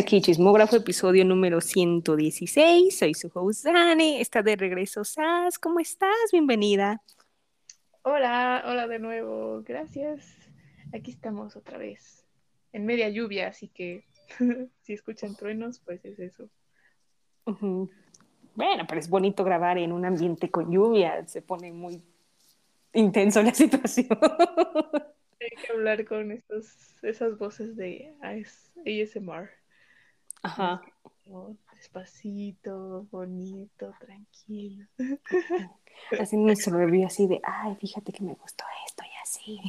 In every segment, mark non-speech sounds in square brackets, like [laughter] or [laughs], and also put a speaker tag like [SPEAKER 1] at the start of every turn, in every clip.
[SPEAKER 1] aquí, Chismógrafo, episodio número 116. Soy su host Dani. Está de regreso Sas. ¿Cómo estás? Bienvenida.
[SPEAKER 2] Hola, hola de nuevo. Gracias. Aquí estamos otra vez. En media lluvia, así que [laughs] si escuchan truenos, pues es eso.
[SPEAKER 1] Bueno, pero es bonito grabar en un ambiente con lluvia. Se pone muy intenso la [laughs] situación.
[SPEAKER 2] Hay que hablar con estos, esas voces de ASMR.
[SPEAKER 1] Ajá.
[SPEAKER 2] despacito, bonito, tranquilo.
[SPEAKER 1] Así nuestro review así de, ay, fíjate que me gustó esto y así.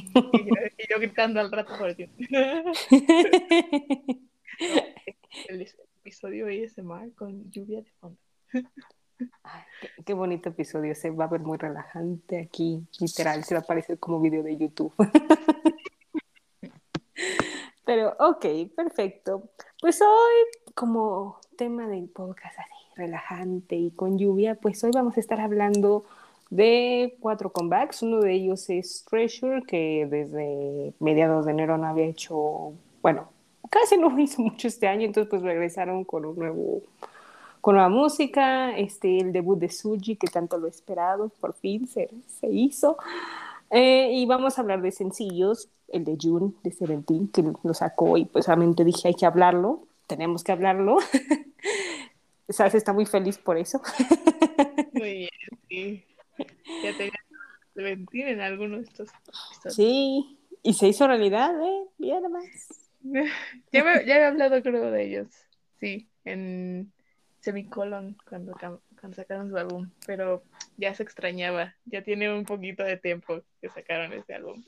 [SPEAKER 2] Y yo, gritando al rato por el [laughs] El episodio ASMR con lluvia de fondo.
[SPEAKER 1] Ay, qué, bonito episodio, se va a ver muy relajante aquí, literal, se va a parecer como video de YouTube. [laughs] Pero, ok, perfecto. Pues hoy, como tema del podcast así, relajante y con lluvia, pues hoy vamos a estar hablando de cuatro comebacks. Uno de ellos es Treasure, que desde mediados de enero no había hecho, bueno, casi no hizo mucho este año, entonces pues regresaron con un nuevo con la música, este, el debut de Suji, que tanto lo he esperado, por fin se, se hizo. Eh, y vamos a hablar de sencillos, el de June, de Seventeen, que lo sacó y pues realmente dije, hay que hablarlo, tenemos que hablarlo. [laughs] Sas está muy feliz por eso.
[SPEAKER 2] muy bien, sí. Ya tenía Seventeen en alguno de estos.
[SPEAKER 1] Sí, y se hizo realidad, ¿eh? Bien más. [laughs]
[SPEAKER 2] ya, me, ya he hablado creo de ellos, sí, en Semicolon cuando, cuando sacaron su álbum, pero ya se extrañaba, ya tiene un poquito de tiempo que sacaron ese álbum.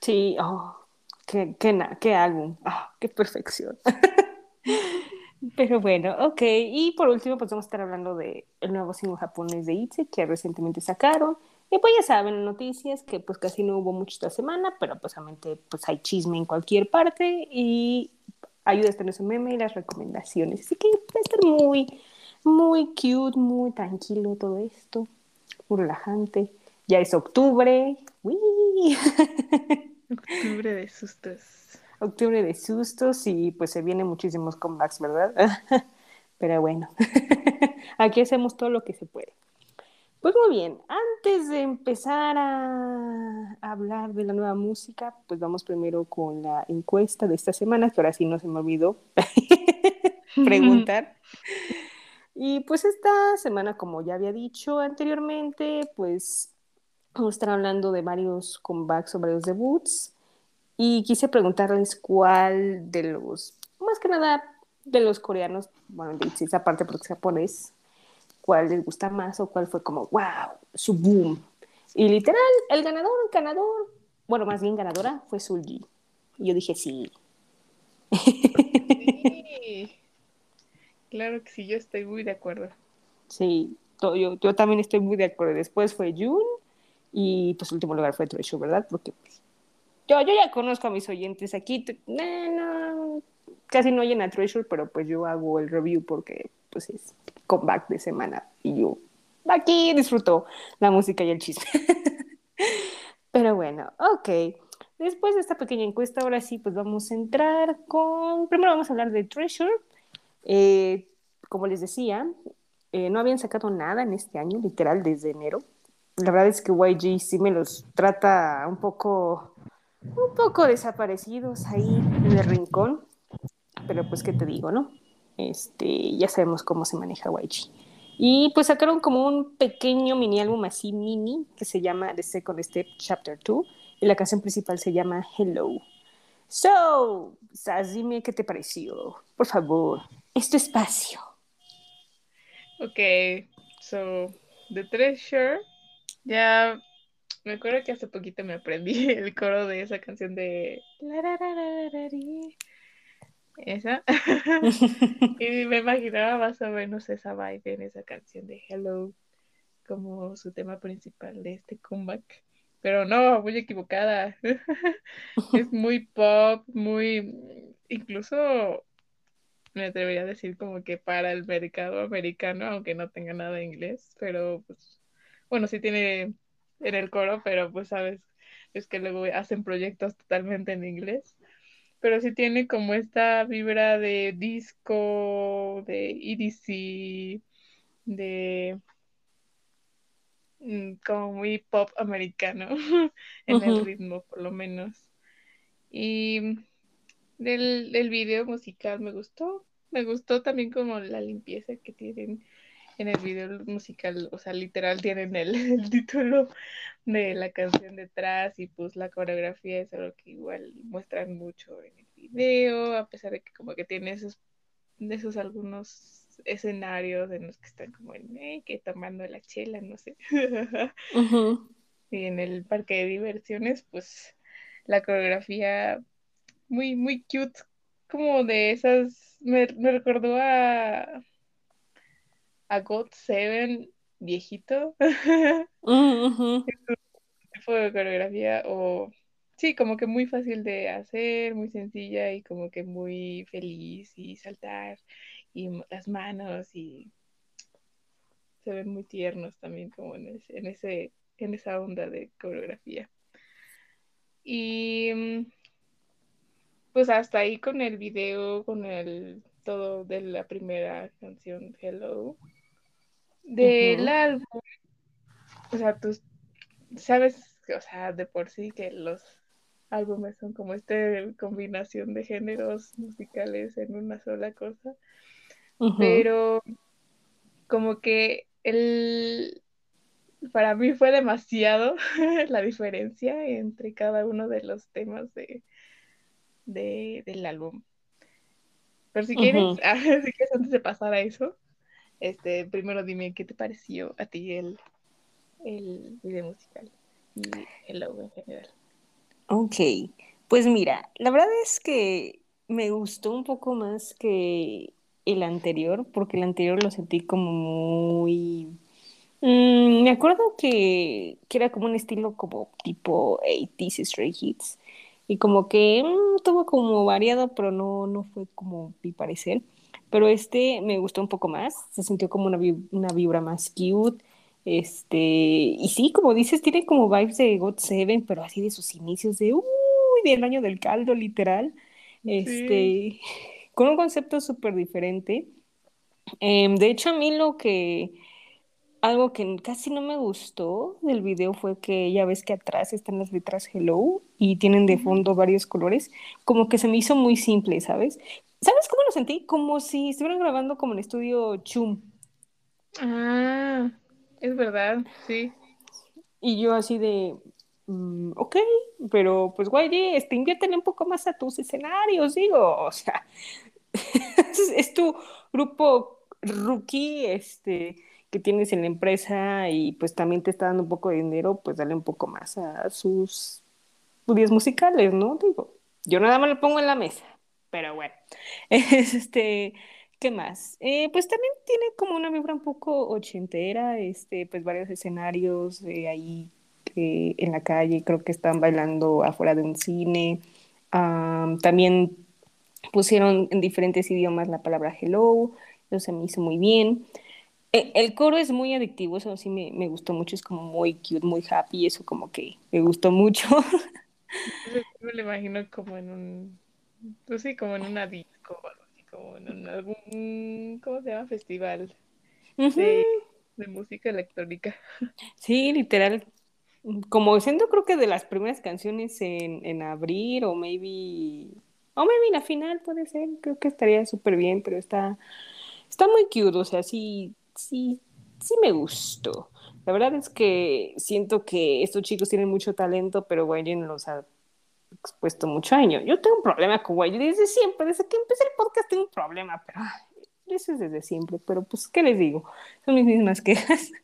[SPEAKER 1] Sí, oh, qué, qué, qué álbum, oh, qué perfección. [laughs] Pero bueno, ok. Y por último, pues vamos a estar hablando del el nuevo single japonés de Itzy que recientemente sacaron. Y pues ya saben, noticias que pues casi no hubo mucho esta semana, pero pues obviamente pues hay chisme en cualquier parte y ayuda a tener su meme y las recomendaciones. Así que va a estar muy, muy cute, muy tranquilo todo esto, muy relajante. Ya es octubre. [laughs]
[SPEAKER 2] Octubre de sustos.
[SPEAKER 1] Octubre de sustos y pues se vienen muchísimos comebacks, ¿verdad? [laughs] Pero bueno, [laughs] aquí hacemos todo lo que se puede. Pues muy bien, antes de empezar a hablar de la nueva música, pues vamos primero con la encuesta de esta semana, que ahora sí no se me olvidó [laughs] preguntar. Y pues esta semana, como ya había dicho anteriormente, pues vamos a estar hablando de varios comebacks o varios debuts. Y quise preguntarles cuál de los, más que nada de los coreanos, bueno, de esa parte porque es japonés, cuál les gusta más o cuál fue como, wow, su boom. Y literal, el ganador, el ganador, bueno, más bien ganadora fue Sulji. Y yo dije, sí.
[SPEAKER 2] sí. Claro que sí, yo estoy muy de acuerdo.
[SPEAKER 1] Sí, yo, yo también estoy muy de acuerdo. Después fue June y pues el último lugar fue Treasure, ¿verdad? Porque pues, yo, yo ya conozco a mis oyentes aquí. no, casi no oyen a Treasure, pero pues yo hago el review porque pues es comeback de semana y yo aquí disfruto la música y el chisme. [laughs] Pero bueno, ok. Después de esta pequeña encuesta, ahora sí, pues vamos a entrar con... Primero vamos a hablar de Treasure. Eh, como les decía, eh, no habían sacado nada en este año, literal, desde enero. La verdad es que YG sí me los trata un poco, un poco desaparecidos ahí en el rincón. Pero pues, ¿qué te digo, no? Este, ya sabemos cómo se maneja YG. Y pues sacaron como un pequeño mini álbum así mini que se llama The Second Step Chapter 2 y la canción principal se llama Hello. So, Saz, dime qué te pareció. Por favor, es tu espacio.
[SPEAKER 2] Ok, so, The Treasure, ya me acuerdo que hace poquito me aprendí [laughs] el coro de esa canción de esa. [laughs] y me imaginaba más o menos esa vibe en esa canción de Hello como su tema principal de este comeback. Pero no, muy equivocada. [laughs] es muy pop, muy... Incluso me atrevería a decir como que para el mercado americano, aunque no tenga nada de inglés, pero pues, bueno, sí tiene en el coro, pero pues sabes, es que luego hacen proyectos totalmente en inglés. pero sí tiene como esta vibra de disco, de EDC, de mm, como muy pop americano [laughs] en el ritmo por lo menos. Y del, del video musical me gustó, me gustó también como la limpieza que tienen en el video musical, o sea, literal tienen el, [laughs] el, título de la canción detrás y pues la coreografía es algo que igual muestran mucho en el video, a pesar de que como que tiene esos, esos algunos escenarios en los que están como en, eh, que tomando la chela, no sé. [laughs] Y en el parque de diversiones, pues la coreografía muy, muy cute, como de esas, me, me recordó a, a God Seven viejito,
[SPEAKER 1] Ujú. [laughs]
[SPEAKER 2] tipo de coreografía, o sí, como que muy fácil de hacer, muy sencilla y como que muy feliz y saltar y las manos y se ven muy tiernos también como en ese, en ese, en esa onda de coreografía. Y mm, pues hasta ahí con el video, con el todo de la primera canción Hello. Del álbum, o sea, tú sabes, o sea, de por sí que los álbumes son como esta combinación de géneros musicales en una sola cosa, pero como que el, para mí fue demasiado [laughs] la diferencia entre cada uno de los temas de, de, del álbum. Pero si quieres,
[SPEAKER 1] Ujú. [laughs]
[SPEAKER 2] ah, si quieres antes de pasar a eso, este, primero dime qué te pareció a ti el, el video musical y el logo en general.
[SPEAKER 1] Ok, pues mira, la verdad es que me gustó un poco más que el anterior, porque el anterior lo sentí como muy... Mm, me acuerdo que, que era como un estilo como tipo 80s Stray Hits, y como que mm, tuvo como variado, pero no, no fue como mi parecer. Pero este me gustó un poco más, se sintió como una, vi- una vibra más cute. Este, y sí, como dices, tiene como vibes de God Seven, pero así de sus inicios, de uy, del año del caldo, literal.
[SPEAKER 2] Sí,
[SPEAKER 1] Este, [laughs] con un concepto súper diferente. Em, de hecho, a mí lo que, algo que casi no me gustó del video fue que ya ves que atrás están las letras Hello y tienen de fondo varios colores, como que se me hizo muy simple, ¿sabes? ¿Sabes cómo lo sentí? Como si estuvieran grabando como en estudio Chum.
[SPEAKER 2] Ah, es verdad, sí.
[SPEAKER 1] Y yo así de, mm, ok, pero pues güey, este, inviértele un poco más a tus escenarios, digo, [laughs] o sea, es, es tu grupo rookie, este, que tienes en la empresa y pues también te está dando un poco de dinero, pues dale un poco más a sus estudios musicales, ¿no? Digo, yo nada más lo pongo en la mesa, pero bueno. Es, [laughs] este, ¿qué más? Eh, pues también tiene como una vibra un poco ochentera, este, pues varios escenarios eh, ahí eh, en la calle, creo que están bailando afuera de un cine. Am, también pusieron en diferentes idiomas la palabra hello, eso se me hizo muy bien. Eh, el coro es muy adictivo, eso sí me, me gustó mucho, es como muy cute, muy happy, eso como que me gustó mucho. [laughs]
[SPEAKER 2] Me lo imagino como en un, pues sí, como en una disco o algo así, como en un, algún, ¿cómo se llama? Festival
[SPEAKER 1] Ujú,
[SPEAKER 2] de, de música electrónica.
[SPEAKER 1] Sí, literal. Como siendo creo que de las primeras canciones en, en abril o maybe, o maybe la final puede ser, creo que estaría súper bien, pero está, está muy cute, o sea, sí, sí, sí me gustó. La verdad es que siento que estos chicos tienen mucho talento, pero Waylon los ha expuesto mucho año. Yo tengo un problema con Waylon desde siempre, desde que empecé el podcast tengo un problema, pero eso es desde siempre, pero pues, ¿qué les digo? Son mis mismas quejas. [laughs]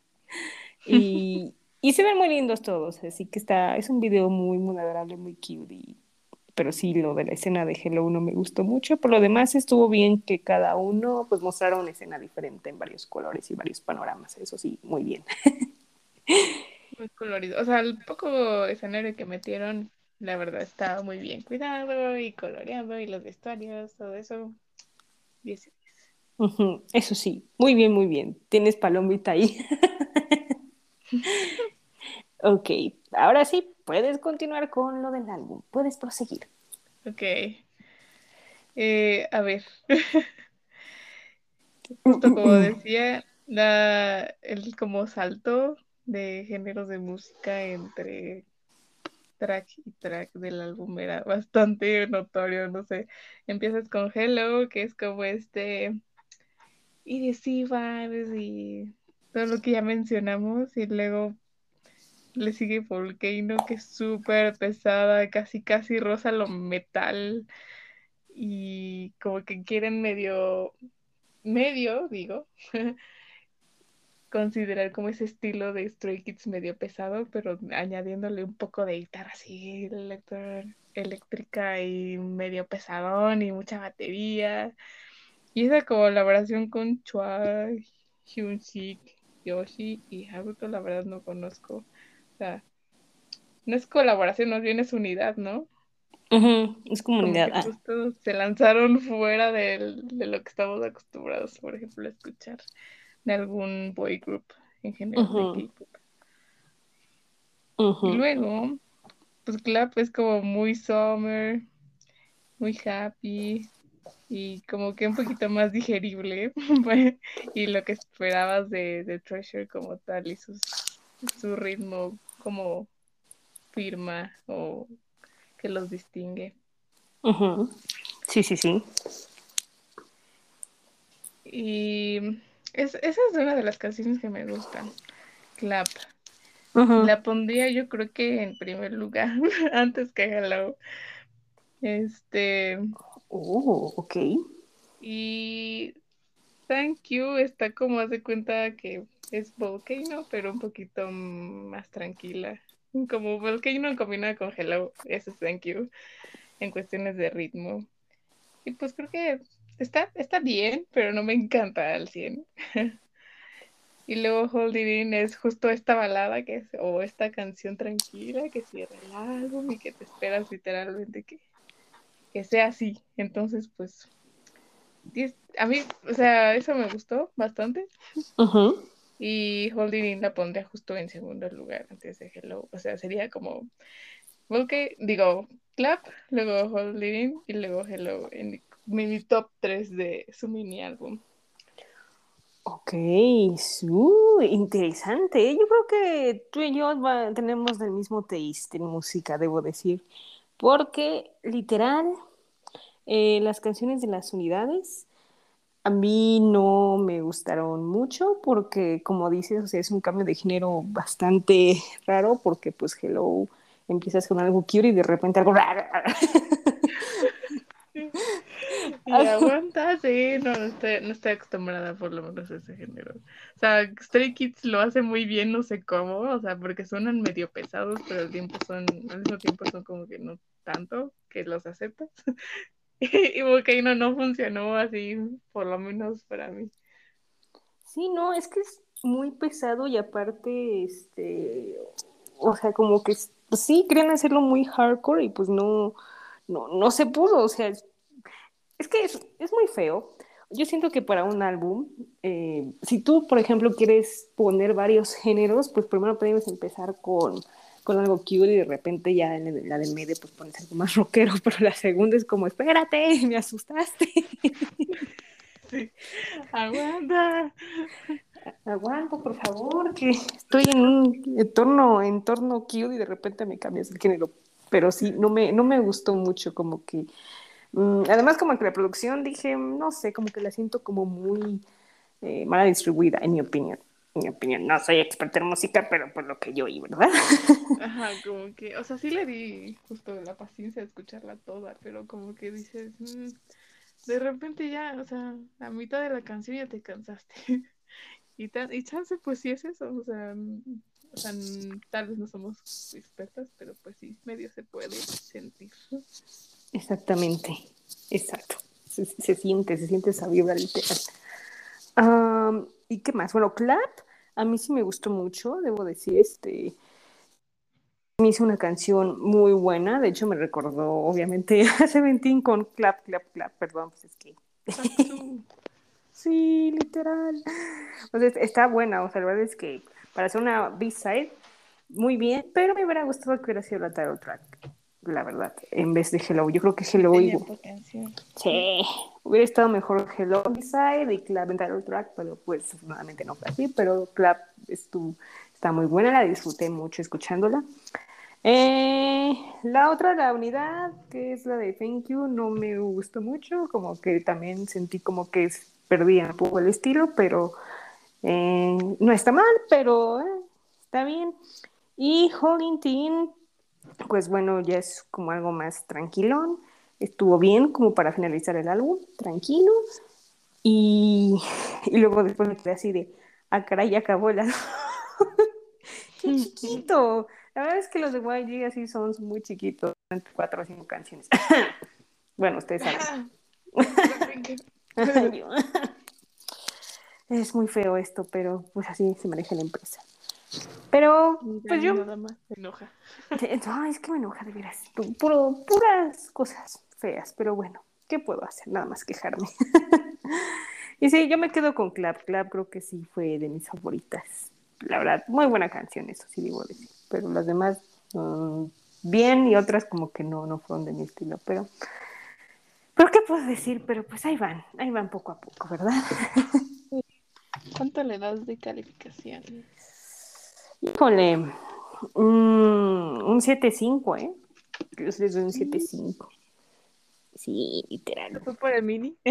[SPEAKER 1] Y, y se ven muy lindos todos, así que está, es un video muy, muy adorable, muy cute. Y, pero sí, lo de la escena de Hello no me gustó mucho. Por lo demás, estuvo bien que cada uno pues mostrara una escena diferente en varios colores y varios panoramas. Eso sí, muy bien. [laughs]
[SPEAKER 2] Muy colorido. O sea, el poco escenario que metieron, la verdad, estaba muy bien cuidado y coloreado y los vestuarios, todo eso. diez.
[SPEAKER 1] Ujú, Eso sí, muy bien, muy bien. Tienes palomita ahí. [laughs] Ok, ahora sí, puedes continuar con lo del álbum. Puedes proseguir.
[SPEAKER 2] Ok. Eh, a ver, [laughs] justo como decía, la, el como salto de géneros de música entre track y track del álbum era bastante notorio, no sé. Empiezas con Hello, que es como este EDC vibes y todo lo que ya mencionamos, y luego le sigue Volcano, que es súper pesada, casi casi rosa lo metal, y como que quieren medio, medio, digo, [laughs] considerar como ese estilo de Stray Kids medio pesado, pero añadiéndole un poco de guitarra así eléctrica y medio pesadón y mucha batería. Y esa colaboración con Chua, Hyun-sik, Yoshi y Haruto, la verdad no conozco. O sea, no es colaboración, más bien es unidad, ¿no?
[SPEAKER 1] es comunidad.
[SPEAKER 2] Como que justo se lanzaron fuera de lo que estamos acostumbrados, por ejemplo, a escuchar de algún boy group en general de K-pop. Y luego, pues Clap es como muy summer, muy happy y como que un poquito más digerible [laughs] y lo que esperabas de, de Treasure como tal y sus, su ritmo como firma o que los distingue.
[SPEAKER 1] Sí, sí, sí.
[SPEAKER 2] Y esa es una de las canciones que me gustan. Clap. La pondría yo creo que en primer lugar, [laughs] antes que Hello. Este.
[SPEAKER 1] Oh, ok.
[SPEAKER 2] Y Thank You está como hace cuenta que es Volcano, pero un poquito más tranquila. Como Volcano combinada con Hello, ese es Thank You, en cuestiones de ritmo. Y pues creo que está, está bien, pero no me encanta al 100. [laughs] y luego Hold It In es justo esta balada que es, o esta canción tranquila que cierra el álbum y que te esperas literalmente que, que sea así. Entonces, pues, a mí, o sea, eso me gustó bastante. Y Hold It In la pondría justo en segundo lugar antes de Hello. O sea, sería como, porque, digo, Clap, luego Hold It In y luego Hello en mini top 3 de su mini álbum.
[SPEAKER 1] Ok, uh, interesante. Yo creo que tú y yo tenemos el mismo taste en música, debo decir. Porque, literal, eh, las canciones de las unidades a mí no me gustaron mucho porque, como dices, o sea, es un cambio de género bastante raro porque, pues, Hello empiezas con algo cute y de repente algo. [laughs]
[SPEAKER 2] Y aguanta, sí, no, no estoy, no estoy acostumbrada por lo menos a ese género. O sea, Stray Kids lo hace muy bien, no sé cómo, o sea, porque suenan medio pesados, pero al tiempo son, al mismo tiempo son como que no tanto que los aceptas. [laughs] y Volcano no funcionó así, por lo menos para mí.
[SPEAKER 1] Sí, no, es que es muy pesado y aparte, este, o sea, como que pues sí, querían hacerlo muy hardcore y pues no, no, no se pudo, o sea, es que es, muy feo. Yo siento que para un álbum, eh, si tú, por ejemplo, quieres poner varios géneros, pues primero podemos empezar con, con algo cute y de repente ya en la de medio pues pones algo más rockero, [laughs] pero la segunda es como, espérate, [laughs] me asustaste.
[SPEAKER 2] Sí. [laughs] Aguanta.
[SPEAKER 1] Aguanta, por favor, que estoy en un entorno, entorno cute y de repente me cambias el género. Pero sí, no me, no me gustó mucho, como que además, como que la producción, dije, no sé, como que la siento como muy eh, mala distribuida, en mi opinión. En mi opinión, no soy experta en música, pero por lo que yo oí, ¿verdad? [laughs]
[SPEAKER 2] Ajá, como que, o sea, sí le di justo la paciencia de escucharla toda, pero como que dices, mm, de repente ya, o sea, a mitad de la canción ya te cansaste. [laughs] y, y chance, pues sí es eso, o sea, o sea, tal vez no somos expertas, pero pues sí, medio se puede sentir.
[SPEAKER 1] Exactamente, exacto. Se, siente, se siente esa vibra literal. ¿Y qué más? Bueno, Clap, a mí sí me gustó mucho, debo decir, este, me hizo una canción muy buena, de hecho me recordó obviamente [laughs] a Seventeen con Clap, Clap, Clap, perdón, pues es que... [laughs] sí, literal. O sea, está buena, o sea, la verdad es que para hacer una B-side, muy bien, pero me hubiera gustado que hubiera sido la title track. La verdad, en vez de Hello. Yo creo que Hello
[SPEAKER 2] Tenía
[SPEAKER 1] igual-. Sí, hubiera estado mejor Hello Side y Clap en Title Track, pero pues afortunadamente no fue así, pero Clap estuvo, está muy buena, la disfruté mucho escuchándola. Eh, la otra, la unidad, que es la de Thank You, no me gustó mucho, como que también sentí como que perdía un poco el estilo, pero eh, no está mal, pero eh, está bien. Y Holding Teen, pues bueno, ya es como algo más tranquilón. Estuvo bien como para finalizar el álbum, tranquilo. Y, [laughs] y luego después me quedé así de, ah, caray, ya acabó el álbum. [laughs] ¡Qué chiquito! La verdad es que los de YG así son muy chiquitos, entre cuatro o cinco canciones. [laughs] bueno, ustedes saben. Es muy feo esto, pero pues así se maneja la empresa. Pero, pues yo
[SPEAKER 2] Nada más se enoja.
[SPEAKER 1] no, es que me enoja de veras. Pu- Puro, puras cosas feas, pero bueno, ¿qué puedo hacer? Nada más quejarme. [laughs] y sí, yo me quedo con Clap. Clap creo que sí fue de mis favoritas. La verdad, muy buena canción, eso sí digo decir. Pero las demás, mm, bien, y otras como que no, no fueron de mi estilo. Pero, pero ¿qué puedo decir? Pero pues ahí van, ahí van poco a poco, ¿verdad?
[SPEAKER 2] ¿Cuánto le das de calificación?
[SPEAKER 1] Híjole, mm, un 7.5, ¿eh? Yo les doy un 7.5. Sí, literal.
[SPEAKER 2] ¿Fue por el mini? [laughs]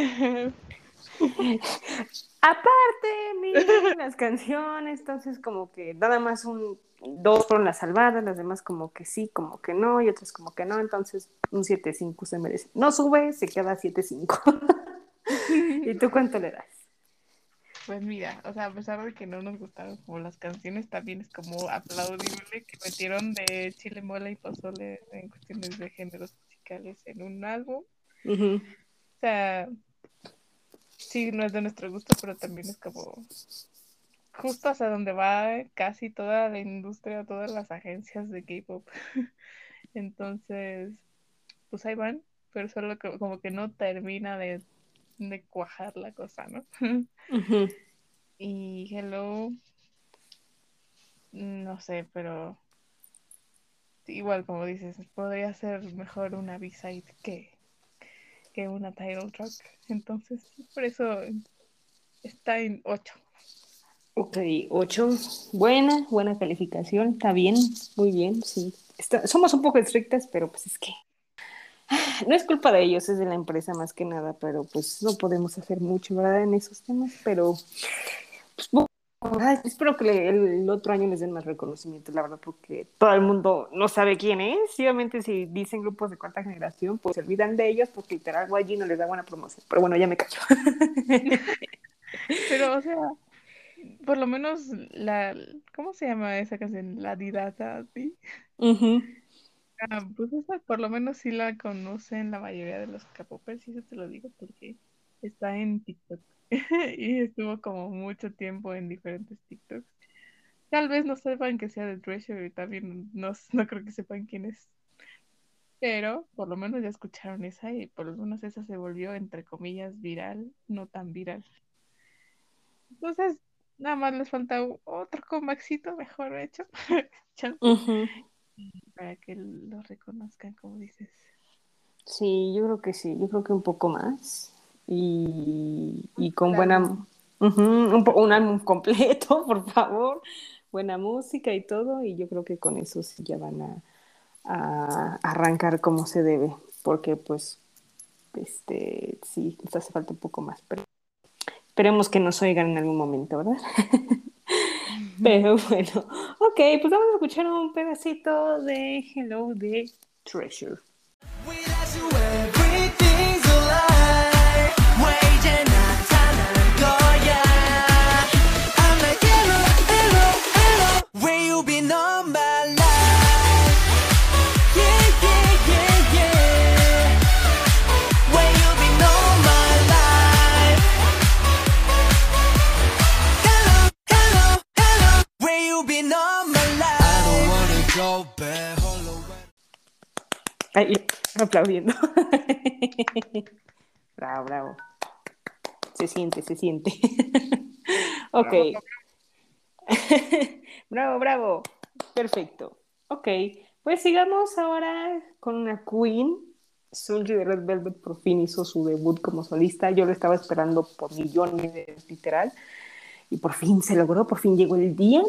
[SPEAKER 1] Aparte, miren las canciones, entonces como que nada más un dos fueron las salvadas, las demás como que sí, como que no, y otras como que no, entonces un 7.5 se merece. No sube, se queda 7.5. [laughs] ¿Y tú cuánto le das?
[SPEAKER 2] Pues mira, o sea, a pesar de que no nos gustaron como las canciones, también es como aplaudible que metieron de chile, mole y pozole en cuestiones de géneros musicales en un álbum. O sea, sí, no es de nuestro gusto, pero también es como justo hacia donde va casi toda la industria, todas las agencias de K-pop. [laughs] Entonces, pues ahí van, pero solo como que no termina de, de cuajar la cosa, ¿no? Y Hello, no sé, pero igual como dices, podría ser mejor una B-side que, que una title track. Entonces, por eso está en 8.
[SPEAKER 1] Ok, 8. Buena, buena calificación. Está bien, muy bien, sí. Está- somos un poco estrictas, pero pues es que [laughs] no es culpa de ellos, es de la empresa más que nada, pero pues no podemos hacer mucho, ¿verdad? En esos temas, pero pues, bu- ay, espero que le- el, otro año les den más reconocimiento, la verdad, porque todo el mundo no sabe quién es. Y obviamente si dicen grupos de cuarta generación, pues se olvidan de ellos porque literal YG no les da buena promoción. Pero bueno, ya me callo. [laughs]
[SPEAKER 2] Pero, o sea, por lo menos la, ¿cómo se llama esa canción? La Didata, ¿sí?
[SPEAKER 1] Ujú.
[SPEAKER 2] Ah, pues esa por lo menos sí la conocen la mayoría de los K-popers, y eso te lo digo porque está en TikTok [laughs] y estuvo como mucho tiempo en diferentes TikToks. Tal vez no sepan que sea de Treasure y también no, no creo que sepan quién es, pero por lo menos ya escucharon esa y por lo menos esa se volvió entre comillas viral, no tan viral. Entonces, nada más les falta otro comebackcito mejor hecho. [laughs] para que lo reconozcan, como dices.
[SPEAKER 1] Sí, yo creo que sí, yo creo que un poco más. Y, y con buena, un, un álbum completo, [laughs] por favor, buena música y todo, y yo creo que con eso sí ya van a, a arrancar como se debe, porque pues, este, sí, les hace falta un poco más, pero esperemos que nos oigan en algún momento, ¿verdad? [laughs] Pero [laughs] bueno, ok, pues vamos a escuchar un pedacito de Hello de Treasure. Ahí, aplaudiendo. [laughs] bravo, bravo. Se siente, se siente. [laughs] ok. [laughs] bravo, bravo. Perfecto. Ok. Pues sigamos ahora con una queen. Sulji de Red Velvet por fin hizo su debut como solista. Yo lo estaba esperando por millones de literal. Y por fin se logró, por fin llegó el día.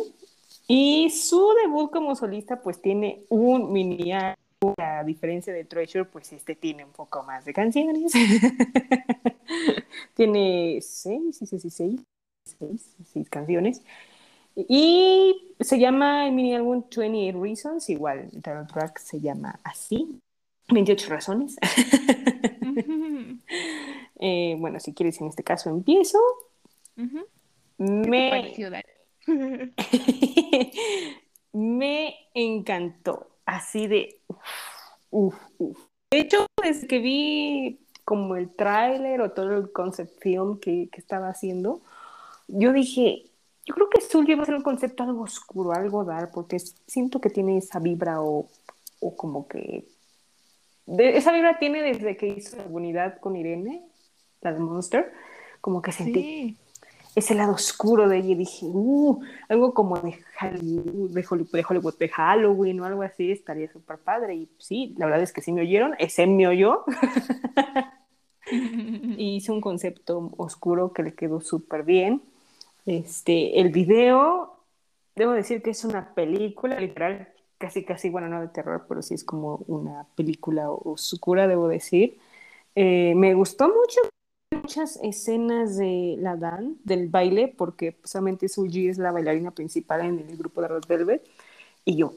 [SPEAKER 1] Y su debut como solista pues tiene un mini álbum. A diferencia de Treasure, pues este tiene un poco más de canciones. [laughs] tiene seis, seis, seis, seis canciones. Y se llama el mini álbum 28 Reasons, igual el track se llama así, 28 razones. [laughs] Eh, bueno, si quieres, en este caso empiezo. [laughs] Me encantó, así de. De hecho, desde que vi como el tráiler o todo el concept que, que estaba haciendo, yo dije, yo creo que Sully va a ser un concepto algo oscuro, algo dark, porque siento que tiene esa vibra o, o como que... esa vibra tiene desde que hizo la unidad con Irene, la de Monster, como que sentí
[SPEAKER 2] Sí,
[SPEAKER 1] ese lado oscuro de ella y dije, uh, algo como de Hollywood, de Hollywood, de Halloween o algo así, estaría súper padre. Y sí, la verdad es que sí me oyeron, ese me oyó [laughs] y hizo un concepto oscuro que le quedó súper bien. Este, el video, debo decir que es una película, literal, casi, casi, bueno, no de terror, pero sí es como una película oscura, debo decir. Eh, me gustó mucho muchas escenas de la Dan, del baile, porque solamente Suji es la bailarina principal en el grupo de Red Velvet, y yo,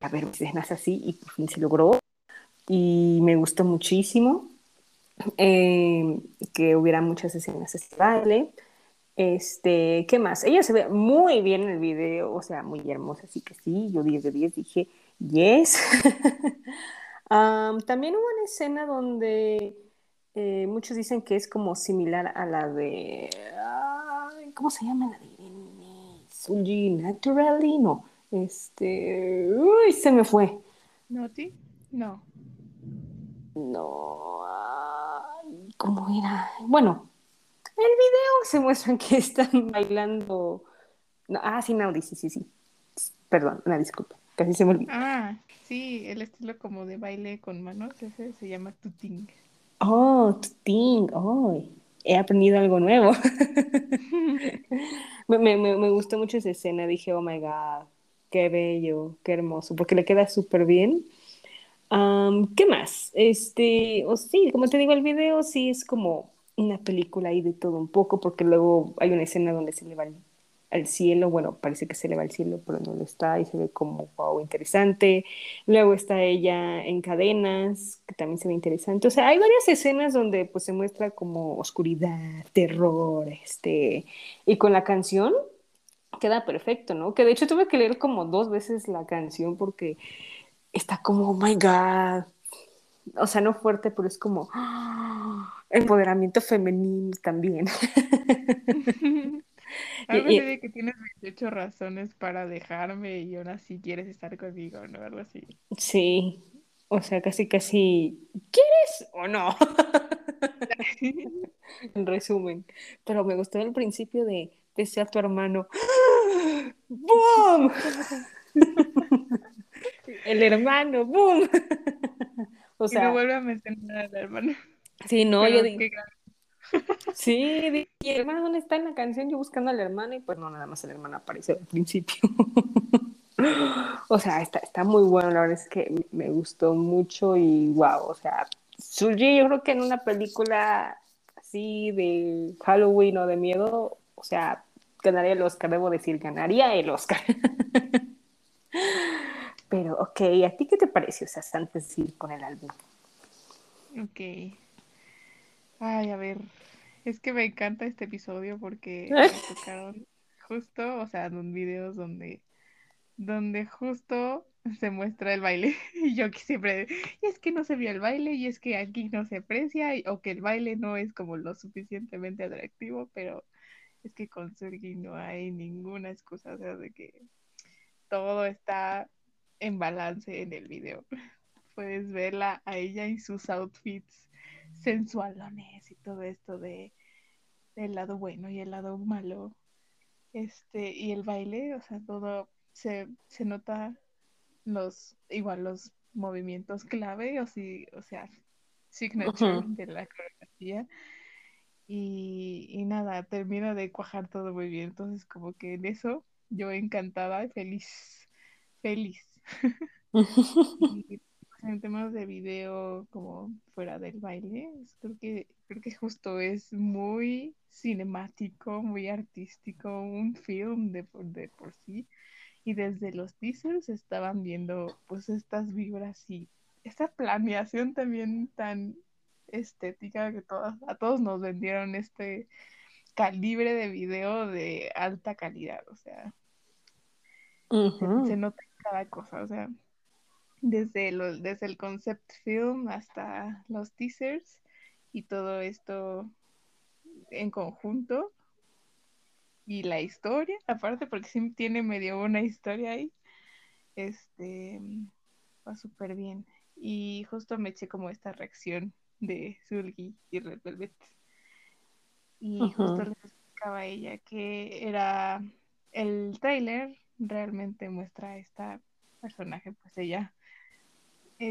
[SPEAKER 1] a ver, escenas así, y por fin se logró, y me gustó muchísimo eh, que hubiera muchas escenas de este baile. Este, ¿qué más? Ella se ve muy bien en el video, o sea, muy hermosa, así que sí, yo 10 de 10 dije, yes. [laughs] Am, también hubo una escena donde eh, muchos dicen que es como similar a la de, ay, ¿cómo se llama la de Naturally, no, este, uy, se me fue.
[SPEAKER 2] ¿Noti? No.
[SPEAKER 1] No, ay, ¿cómo era? Bueno, en el video se muestran que están [laughs] bailando. No, ah, sí, Naudi, sí, sí, sí. Perdón, una disculpa, casi se me olvidó.
[SPEAKER 2] Ah, sí, el estilo como de baile con manos, ese se llama tuting.
[SPEAKER 1] Oh, Tuting, oh, he aprendido algo nuevo. [laughs] me, me, me, gustó mucho esa escena, dije, oh my God, qué bello, qué hermoso, porque le queda súper bien. Am, ¿qué más? Este, o sí, como te digo, el video sí es como una película ahí de todo un poco, porque luego hay una escena donde se le va al, al cielo, bueno, parece que se le va al cielo, pero no lo está, y se ve como, wow, interesante. Luego está ella en cadenas, que también se ve interesante. O sea, hay varias escenas donde pues se muestra como oscuridad, terror, este, y con la canción queda perfecto, ¿no? Que de hecho tuve que leer como dos veces la canción porque está como, oh my God. O sea, no fuerte, pero es como ¡ah! empoderamiento femenino también. [laughs] [laughs]
[SPEAKER 2] Algo así de que tienes 28 razones para dejarme y aún así quieres estar conmigo, ¿no? Algo así.
[SPEAKER 1] Sí, o sea, casi, casi, ¿quieres o no? [laughs] [laughs] En resumen. Pero me gustó el principio de, de ser tu hermano. ¡Boom! El hermano, ¡boom! O
[SPEAKER 2] Y no
[SPEAKER 1] sea,
[SPEAKER 2] vuelve a mencionar a la hermana.
[SPEAKER 1] sí, no,
[SPEAKER 2] Pero
[SPEAKER 1] yo di-
[SPEAKER 2] qué gran-
[SPEAKER 1] sí, ¿y el hermano dónde está en la canción? Yo buscando al hermano y pues no, nada más el hermano aparece al principio. [laughs] O sea, está, está muy bueno, la verdad es que me gustó mucho y wow, o sea, Sulji yo creo que en una película así de Halloween o de miedo, o sea, ganaría el Oscar, debo decir, ganaría el Oscar. [laughs] Pero, ok, ¿a ti qué te pareció, o sea, antes de ir con el álbum?
[SPEAKER 2] Ok. Ay, a ver. Es que me encanta este episodio porque [laughs] me tocaron justo, o sea, en videos donde, donde justo se muestra el baile. [laughs] Y yo que siempre, y es que no se vio el baile, y es que aquí no se aprecia, y- o que el baile no es como lo suficientemente atractivo, pero es que con Surgi no hay ninguna excusa, o sea, de que todo está en balance en el video. [laughs] Puedes verla a ella y sus outfits sensualones y todo esto de del lado bueno y el lado malo. Este, y el baile, o sea, todo se, se nota los, igual los movimientos clave, o, si, o sea, signature de la coreografía. Y, y nada, termina de cuajar todo muy bien. Entonces, como que en eso yo encantada y feliz, feliz. [laughs] [laughs] Y en temas de video, como fuera del baile, creo que, creo que justo es muy cinemático, muy artístico, un film de por, de por sí. Y desde los teasers estaban viendo pues estas vibras y esta planeación también tan estética que todas, a todos nos vendieron este calibre de video de alta calidad. O sea, se, se nota cada cosa. O sea, desde, lo, desde el concept film hasta los teasers y todo esto en conjunto. Y la historia, aparte, porque sí tiene medio una historia ahí, este, va súper bien. Y justo me eché como esta reacción de Zulgi y Red Velvet. Y justo les explicaba a ella que era el tráiler realmente muestra a esta personaje, pues ella,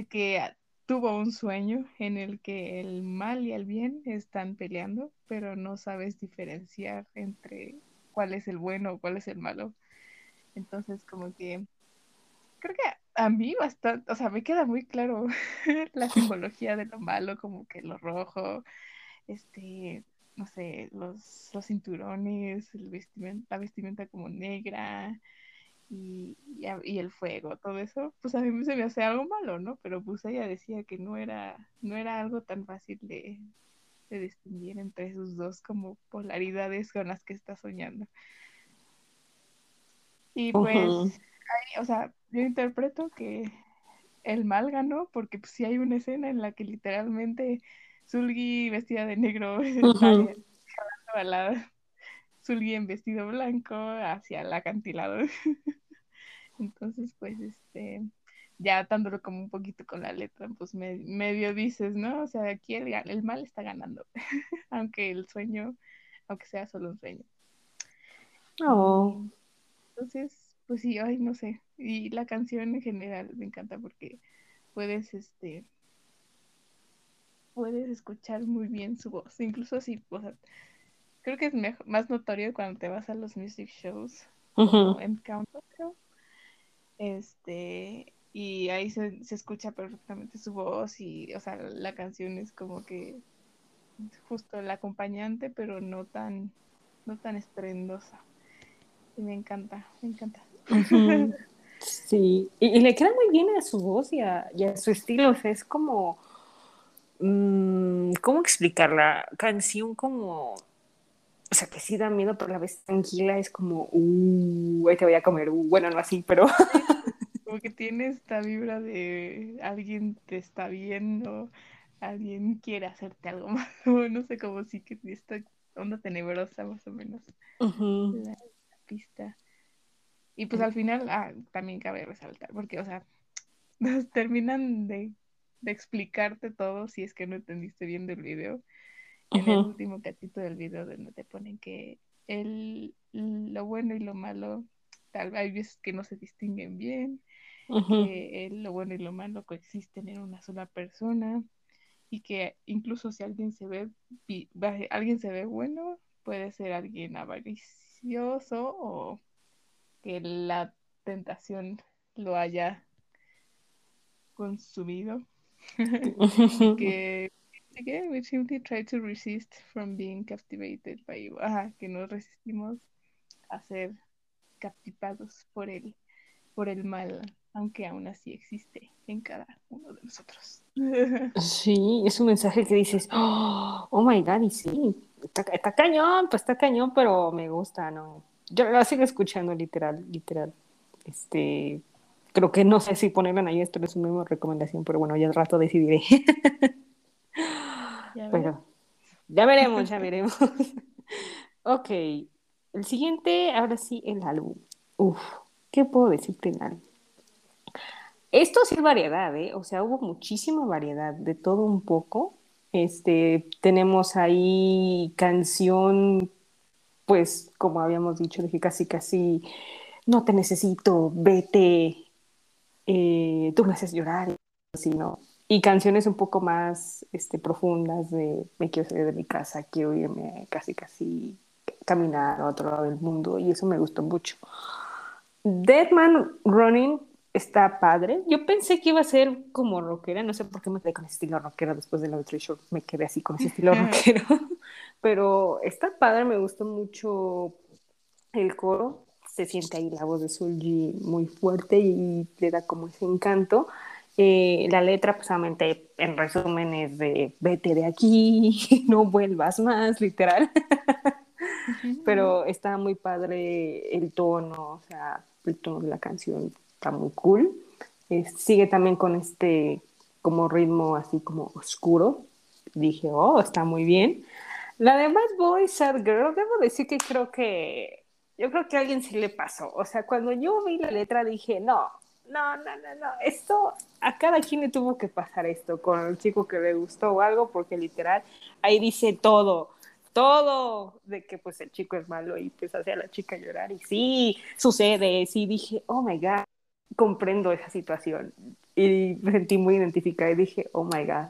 [SPEAKER 2] que tuvo un sueño en el que el mal y el bien están peleando, pero no sabes diferenciar entre cuál es el bueno o cuál es el malo. Entonces, como que creo que a mí bastante, o sea, me queda muy claro [laughs] la simbología de lo malo, como que lo rojo, este, no sé, los, los cinturones, el la vestimenta como negra y, y, a- y el fuego, todo eso, pues a mí se me hace algo malo, ¿no? Pero pues ella decía que no era, no era algo tan fácil de, de distinguir entre esos dos como polaridades con las que está soñando. Y pues, ahí, o sea, yo interpreto que el mal ganó porque pues sí hay una escena en la que literalmente Zulgi vestida de negro [laughs] está
[SPEAKER 1] Ujú.
[SPEAKER 2] jalando en vestido blanco hacia el acantilado. [laughs] Entonces, pues, este, ya atándolo como un poquito con la letra, pues me, medio dices, ¿no? O sea, aquí el, el mal está ganando, [laughs] aunque el sueño, aunque sea solo un sueño.
[SPEAKER 1] Oh.
[SPEAKER 2] Entonces, pues sí, ay, no sé. Y la canción en general me encanta porque puedes, este, puedes escuchar muy bien su voz. Incluso si, o sea, creo que es mejor, más notorio cuando te vas a los music shows. Encounter, creo. Este, y ahí se, se escucha perfectamente su voz y, o sea, la canción es como que justo el acompañante, pero no tan, no tan estrendosa. Y me encanta, me encanta. [laughs]
[SPEAKER 1] Sí, y, y le queda muy bien a su voz y a, y a su estilo, o sea, es como, mm, ¿cómo explicar la canción como, sea, que sí da miedo, pero a la vez tranquila, es como, uh, ahí te voy a comer, uh, bueno, no así, pero [laughs]
[SPEAKER 2] Como que tiene esta vibra de alguien te está viendo, alguien quiere hacerte algo [laughs] malo, no sé, como si que esta onda tenebrosa más o menos, la pista. Y pues al final, ah, también cabe resaltar, porque, o sea, [laughs] nos terminan de, de explicarte todo si es que no entendiste bien del video. En el último cachito del video donde te ponen que el, lo bueno y lo malo, tal vez hay veces que no se distinguen bien, que el- lo bueno y lo malo coexisten en una sola persona y que incluso si alguien se ve alguien se ve bueno, puede ser alguien avaricioso o que la tentación lo haya consumido. [laughs] Que, we simply try to resist from being captivated by you. Que nos resistimos a ser captivados por el, por el mal, aunque aún así existe en cada uno de nosotros. [laughs]
[SPEAKER 1] Sí, es un mensaje que dices, oh, oh my god, y sí, está, cañón, pues está cañón, pero me gusta, ¿no? Yo la sigo escuchando, literal, literal. Este, creo que no sé si ponerla ahí, esto es una recomendación, pero bueno, ya al rato decidiré. [laughs]
[SPEAKER 2] Ya.
[SPEAKER 1] Pero ya veremos, ya veremos. [laughs] ok, el siguiente, ahora sí, el álbum. Uf, ¿qué puedo decirte del álbum? Esto sí es variedad, ¿eh? O sea, hubo muchísima variedad, de todo un poco. Este, tenemos ahí canción, pues, como habíamos dicho, que casi, casi, no te necesito, vete, eh, Tú me haces llorar, así, ¿no? Y canciones un poco más este, profundas de me quiero salir de mi casa, quiero irme casi casi caminar a otro lado del mundo y eso me gustó mucho. Dead Man Running está padre. Yo pensé que iba a ser como rockera, no sé por qué me quedé con ese estilo rockero después de la Outre Show, me quedé así con ese estilo [laughs] rockero, pero está padre, me gustó mucho el coro, se siente ahí la voz de Sulji muy fuerte y le da como ese encanto. Eh, la letra, pues solamente en resumen es de vete de aquí, [laughs] no vuelvas más, literal. Pero está muy padre el tono, o sea, el tono de la canción está muy cool. Eh, sigue también con este como ritmo así como oscuro. Dije, oh, está muy bien. La de Bad Boy, Sad Girl, debo decir que creo que, yo creo que a alguien sí le pasó. O sea, cuando yo vi la letra dije, no, no, no, no, no, esto, a cada quien le tuvo que pasar esto con el chico que le gustó o algo, porque literal, ahí dice todo todo de que pues el chico es malo y pues hace a la chica llorar y sí, sucede, sí dije, oh my god, comprendo esa situación y me sentí muy identificada y dije, oh my god,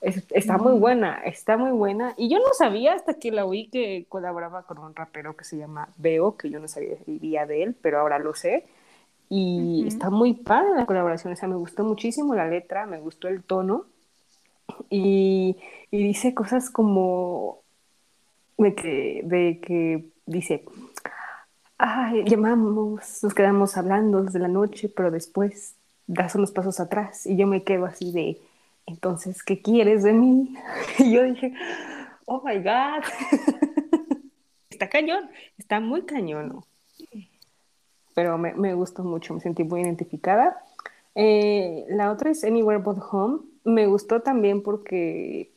[SPEAKER 1] es- está muy buena, está muy buena y yo no sabía hasta que la oí que colaboraba con un rapero que se llama Beo, que yo no sabía de él, pero ahora lo sé. Y está muy padre la colaboración, o sea, me gustó muchísimo la letra, me gustó el tono y, y dice cosas como de que, de que dice, Ay, llamamos, nos quedamos hablando desde la noche, pero después das unos pasos atrás y yo me quedo así de, entonces, ¿qué quieres de mí? [laughs] Y yo dije, oh my God, [laughs] está cañón, está muy cañón, ¿no? Pero me, me gustó mucho, me sentí muy identificada. Eh, la otra es Anywhere But Home, me gustó también porque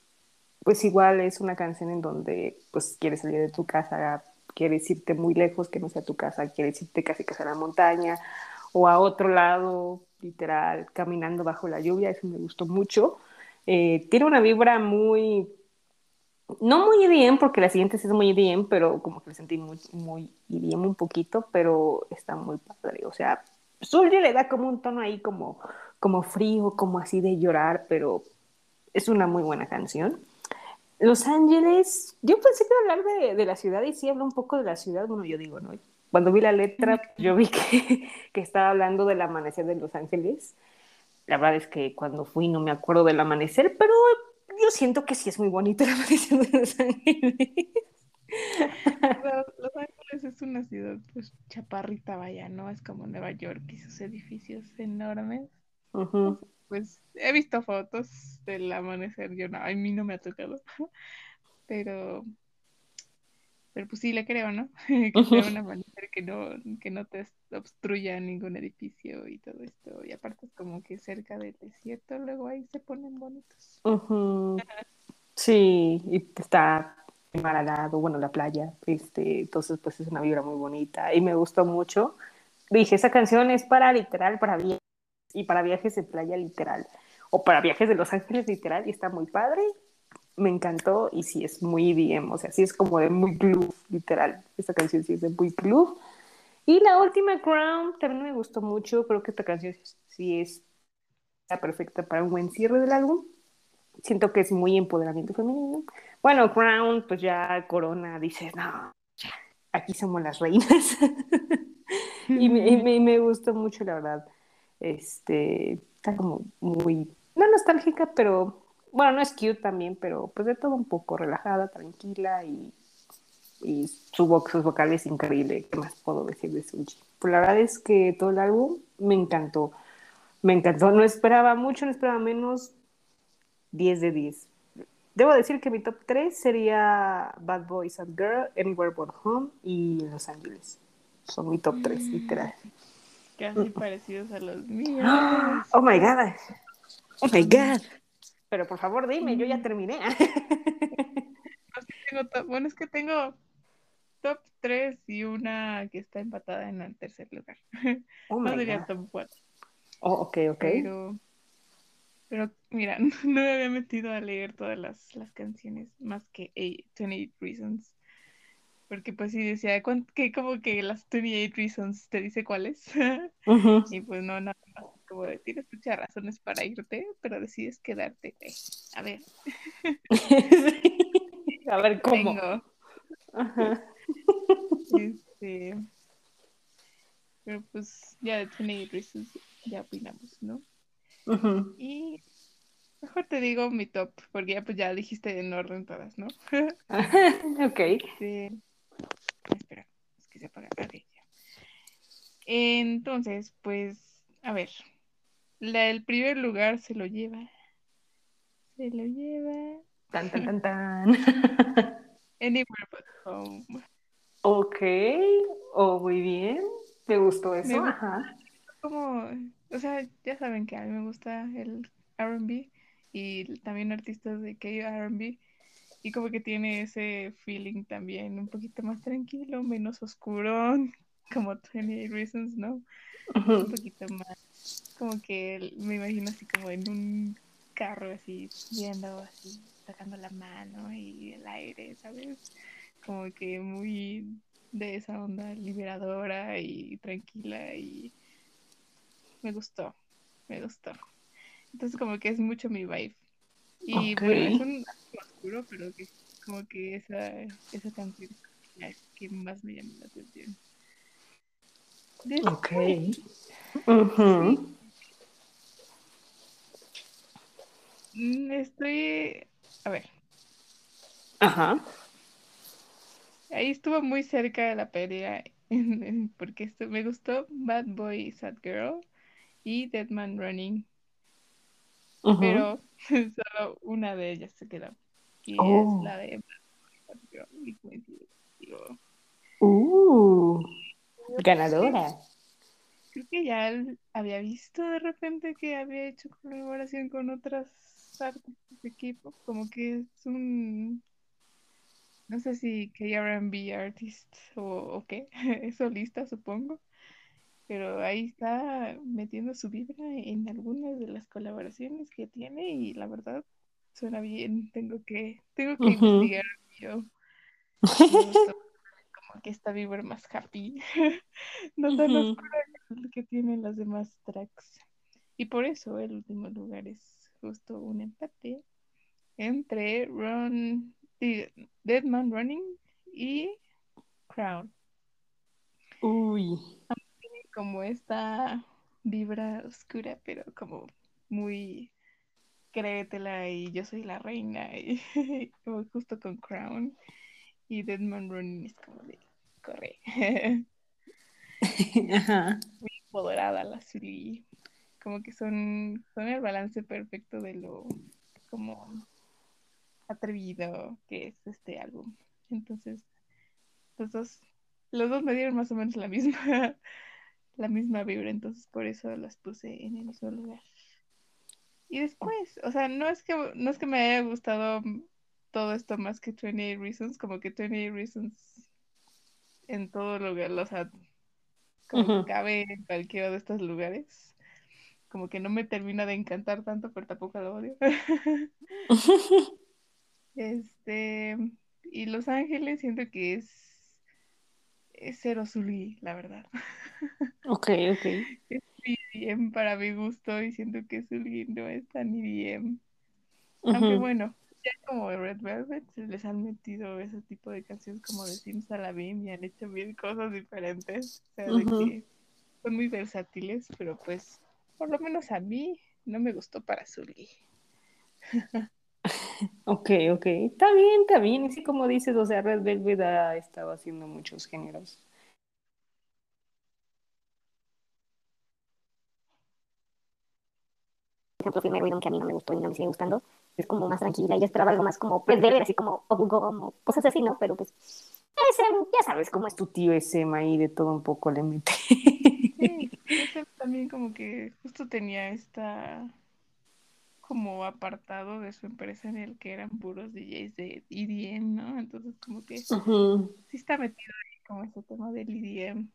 [SPEAKER 1] pues igual es una canción en donde pues quieres salir de tu casa, quieres irte muy lejos, que no sea tu casa, quieres irte casi casi a la montaña o a otro lado, literal, caminando bajo la lluvia, eso me gustó mucho. Eh, tiene una vibra muy, no muy EDM, porque la siguiente sí es muy EDM, pero como que la sentí muy, muy EDM un poquito, pero está muy padre, o sea, Sully le da como un tono ahí como, como frío, como así de llorar, pero es una muy buena canción. Los Ángeles, yo pensé que iba a hablar de, de la ciudad y sí habla un poco de la ciudad, bueno, yo digo, ¿no? Cuando vi la letra, yo vi que, [laughs] que estaba hablando del amanecer de Los Ángeles. La verdad es que cuando fui no me acuerdo del amanecer, pero yo siento que sí es muy bonito el amanecer de Los Ángeles.
[SPEAKER 2] Los, Ángeles es una ciudad pues chaparrita, vaya, ¿no? Es como Nueva York y sus edificios enormes. Pues he visto fotos del amanecer, yo no, a mí no me ha tocado, [laughs] pero, pero pues sí le creo, ¿no? [laughs] Que sea un amanecer que no, que no te obstruya ningún edificio y todo esto. Y aparte es como que cerca del desierto, luego ahí se ponen bonitos.
[SPEAKER 1] Sí, y está el mar al lado, bueno, la playa, este, entonces pues es una vibra muy bonita y me gustó mucho. Dije, esa canción es para literal, para viajes y para viajes de playa literal o para viajes de Los Ángeles literal y está muy padre. Me encantó y sí es muy bien, o sea, sí es como de muy club, literal. Esta canción sí es de muy club. Y la última Crown también me gustó mucho, creo que esta canción sí es la perfecta para un buen cierre del álbum siento que es muy empoderamiento femenino. Bueno, Crown, pues ya Corona dices, no, ya, aquí somos las reinas. [laughs] y me, y me, me gustó mucho, la verdad. Este, está como muy, no nostálgica, pero, bueno, no es cute también, pero pues de todo un poco relajada, tranquila y, y su voz, sus vocales increíble. ¿Qué más puedo decir de Suji? Pues la verdad es que todo el álbum me encantó. Me encantó, no esperaba mucho, no esperaba menos, 10 de 10. Debo decir que mi top 3 sería Bad Boy, Sad Girl, Anywhere But Home y Los Ángeles. Son mi top 3, literal.
[SPEAKER 2] Casi parecidos a los míos. [gasps]
[SPEAKER 1] Oh my god. Oh my god. Pero por favor dime, yo ya terminé. [laughs]
[SPEAKER 2] No sé, tengo top- bueno, es que tengo top 3 y una que está empatada en el tercer lugar.
[SPEAKER 1] Oh [laughs]
[SPEAKER 2] No diría
[SPEAKER 1] god.
[SPEAKER 2] top 4.
[SPEAKER 1] Oh, ok, ok.
[SPEAKER 2] Pero, pero mira, [laughs] no me había metido a leer todas las, las canciones más que eight- 28 Reasons. Porque pues sí decía, ¿cuán- que como que las 28 Reasons te dice cuáles. Y pues no, nada. Como de, tienes muchas razones para irte, pero decides quedarte. güey. A ver, [laughs] [laughs]
[SPEAKER 1] A ver, ¿cómo?
[SPEAKER 2] tengo.
[SPEAKER 1] Ajá.
[SPEAKER 2] Este, pero pues ya de 28 Reasons ya opinamos, ¿no?
[SPEAKER 1] Ujú.
[SPEAKER 2] Y mejor te digo mi top, porque ya pues ya dijiste en orden todas, ¿no? [laughs]
[SPEAKER 1] ok.
[SPEAKER 2] Este, espera, es que se apaga. ok, ya. Entonces, pues, a ver, la, el primer lugar se lo lleva. Se lo lleva
[SPEAKER 1] Tan, tan, tan, tan. [laughs]
[SPEAKER 2] Anywhere But Home.
[SPEAKER 1] ok. Oh, muy bien. ¿Te gustó eso?
[SPEAKER 2] Me.
[SPEAKER 1] Ajá.
[SPEAKER 2] Como, o sea, ya saben que a mí me gusta el R&B y también artistas de K-R&B y como que tiene ese feeling también un poquito más tranquilo, menos oscurón, [laughs] como 28 Reasons, ¿no? un poquito más, como que me imagino así como en un carro así, viendo así, sacando la mano y el aire, ¿sabes? Como que muy de esa onda liberadora y tranquila y me gustó, me gustó. Entonces como que es mucho mi vibe. Y
[SPEAKER 1] Ok.
[SPEAKER 2] bueno, es un oscuro, pero que como que esa, esa canción es la que más me llama la atención.
[SPEAKER 1] Ok.
[SPEAKER 2] Después,
[SPEAKER 1] Ujú.
[SPEAKER 2] Mm, Estoy, a ver,
[SPEAKER 1] Ajá.
[SPEAKER 2] ahí estuvo muy cerca de la pelea [laughs] porque esto, me gustó Bad Boy Sad Girl y Dead Man Running, pero [laughs] solo una de ellas se quedó y
[SPEAKER 1] Oh.
[SPEAKER 2] es la de Bad Boy Sad Girl y.
[SPEAKER 1] Uh, ganadora.
[SPEAKER 2] Creo que ya había visto de repente que había hecho colaboración con otras artistas de equipo, como que es un, no sé si K-R&B artist o, o qué, [laughs] es solista supongo, pero ahí está metiendo su vibra en algunas de las colaboraciones que tiene y la verdad suena bien, tengo que, tengo que
[SPEAKER 1] Ujú.
[SPEAKER 2] investigar yo. [laughs] Como que esta vibra más happy, [laughs] no tan
[SPEAKER 1] Ujú.
[SPEAKER 2] oscura que- [laughs] que tienen las demás tracks. Y por eso el último lugar es justo un empate entre Run, Dead Man Running y Crown.
[SPEAKER 1] Uy.
[SPEAKER 2] Como esta vibra oscura, pero como muy créetela y yo soy la reina, y [laughs] como justo con Crown. Y Dead Man Running es como de corre. [laughs] [laughs]
[SPEAKER 1] Ajá.
[SPEAKER 2] Colorada, la azul como que son, son el balance perfecto de lo como atrevido que es este álbum. Entonces, los dos, los dos me dieron más o menos la misma, [laughs] la misma vibra, entonces por eso las puse en el mismo lugar. Y después, o sea, no es que no es que me haya gustado todo esto más que 28 Reasons, como que 28 Reasons en todo lugar, o sea, como que cabe en cualquiera de estos lugares. Como que no me termina de encantar tanto, pero tampoco lo odio. [laughs] [laughs] Este, y Los Ángeles siento que es, es cero Zully, la verdad. [laughs]
[SPEAKER 1] Ok, ok.
[SPEAKER 2] Es EDM para mi gusto y siento que Zully no es tan EDM. Aunque
[SPEAKER 1] Ujú.
[SPEAKER 2] bueno, ya como Red Velvet se les han metido ese tipo de canciones como de Simsalabim y han hecho mil cosas diferentes. O sea, de que son muy versátiles, pero pues por lo menos a mí no me gustó para Zully. [laughs]
[SPEAKER 1] Ok, ok. Está bien, está bien. Así como dices, o sea, Red Velvet ha estado haciendo muchos géneros.
[SPEAKER 3] Ejemplo, Firme Rhythm, que a mí no me gustó y no me sigue gustando. Es como más tranquila. Yo esperaba algo más como Red Velvet, así como o cosas así, ¿no? Pero pues,
[SPEAKER 1] Ese, ya sabes cómo es tu tío ese ahí de todo un poco le mete.
[SPEAKER 2] Sí, ese también como que justo tenía esta como apartado de su empresa en el que eran puros DJs de EDM, ¿no? Entonces como que sí está metido ahí como ese tema del EDM.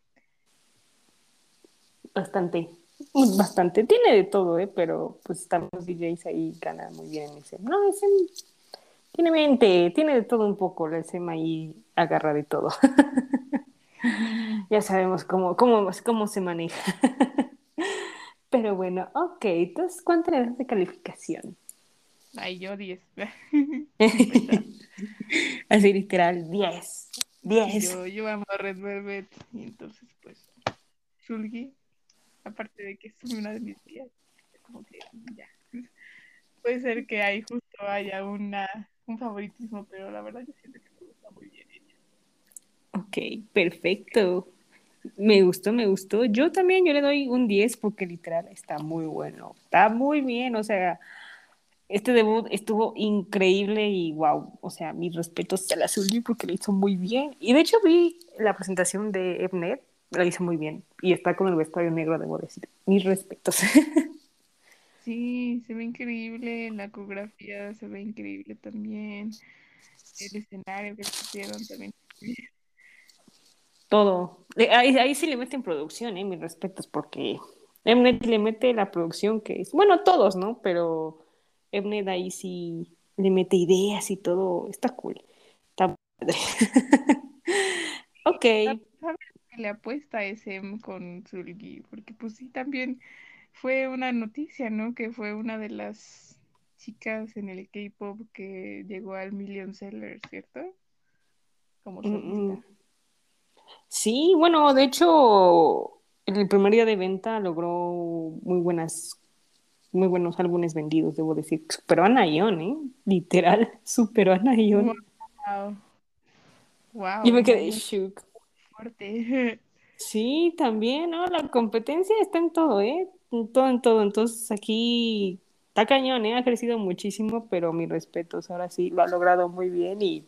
[SPEAKER 1] Bastante. Pues Bastante. Tiene de todo, ¿eh? Pero pues también los DJs ahí ganan muy bien en ese. No, ese tiene mente, tiene de todo un poco. El SEM ahí agarra de todo. [laughs] ya sabemos cómo, cómo, cómo se maneja. [laughs] Pero bueno, ok. Entonces, ¿cuánto le das de calificación?
[SPEAKER 2] Ay, yo 10. [laughs]
[SPEAKER 1] Así literal, 10. 10.
[SPEAKER 2] Yo, yo amo a Red Velvet. Y entonces, pues, Shulgi, aparte de que es una de mis tías. Puede ser que ahí justo haya una, un favoritismo, pero la verdad yo siento que me gusta muy bien ella.
[SPEAKER 1] Ok, perfecto. Me gustó, me gustó. Yo también, yo le doy un 10 porque literal está muy bueno. Está muy bien, o sea, este debut estuvo increíble y wow, o sea, mis respetos a la Zully porque lo hizo muy bien. Y de hecho vi la presentación de Evnet, la hizo muy bien. Y está con el vestuario negro, debo decir. Mis respetos. [laughs]
[SPEAKER 2] Sí, se ve increíble, la coreografía se ve increíble también. El escenario que pusieron también.
[SPEAKER 1] Todo. Eh, Ahí, ahí sí le meten producción, ¿eh? Mis respetos, porque Mnet le mete la producción que es. Bueno, todos, ¿no? Pero Mnet ahí sí le mete ideas y todo. Está cool. Está padre. [laughs] ok.
[SPEAKER 2] ¿Sabes le apuesta a SM con Zulgi? Porque pues sí, también fue una noticia, ¿no? Que fue una de las chicas en el K-pop que llegó al Million Seller, ¿cierto? Como
[SPEAKER 1] Mm, mm.
[SPEAKER 2] solista.
[SPEAKER 1] Sí, bueno, de hecho, en el primer día de venta logró muy buenas, muy buenos álbumes vendidos, debo decir. Superó a Nayeon, ¿eh? Literal, [laughs] superó a Nayeon.
[SPEAKER 2] Wow. Wow,
[SPEAKER 1] Y me quedé shook. [laughs] Sí, también, ¿no? La competencia está en todo, ¿eh? En todo, en todo. Entonces aquí está cañón, ¿eh? Ha crecido muchísimo, pero mis respetos, ahora sí, lo ha logrado muy bien y,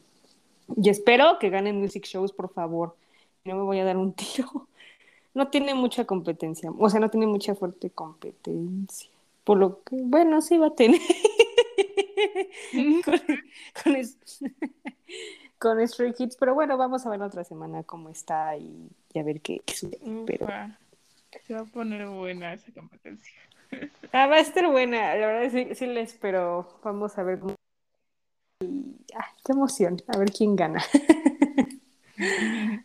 [SPEAKER 1] y espero que ganen Music Shows, por favor. No me voy a dar un [laughs] tiro. No tiene mucha competencia, o sea, no tiene mucha fuerte competencia. Por lo que, bueno, sí va a tener. [laughs] con, con, es- con Stray Kids, pero bueno, vamos a ver la otra semana cómo está y, y a ver qué, qué sucede. Pero
[SPEAKER 2] Se va a poner buena esa competencia. [laughs]
[SPEAKER 1] ah, va a estar buena, la verdad sí, sí la espero. Vamos a ver cómo. Y, ah, qué emoción, a ver quién gana. [laughs]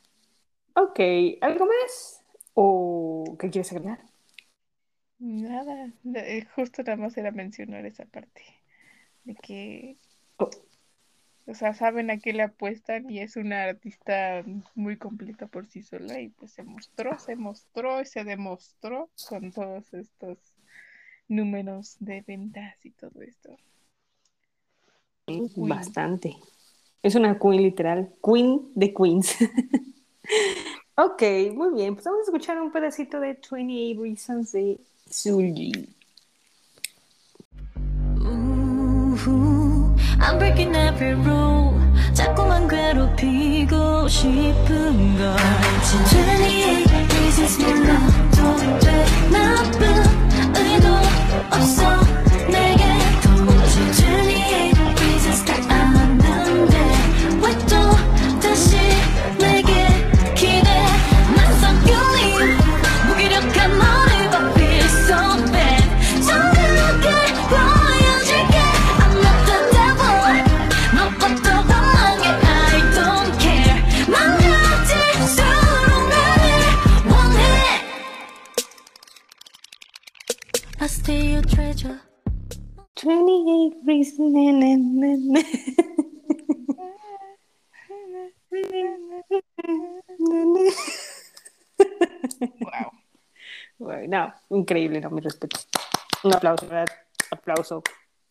[SPEAKER 1] ok, ¿algo más? ¿O qué quieres agregar?
[SPEAKER 2] Nada, eh, justo nada más era mencionar esa parte de que,
[SPEAKER 1] Oh,
[SPEAKER 2] o sea, saben a qué le apuestan y es una artista muy completa por sí sola y pues se mostró, se mostró y se demostró con todos estos números de ventas y todo esto. Queen.
[SPEAKER 1] bastante. Es una queen literal, queen de queens. [laughs] ok, muy bien, pues vamos a escuchar un pedacito de 28 Reasons de.
[SPEAKER 4] Ooh, I'm breaking every rule 자꾸만 괴롭히고 싶은 걸28 reasons 몰라도 돼 나쁜 의도 없어 I stay your treasure
[SPEAKER 1] 28 Reasons.
[SPEAKER 2] Wow.
[SPEAKER 1] Bueno, no, increíble, no, mi respeto. Un aplauso, ¿verdad? Aplauso.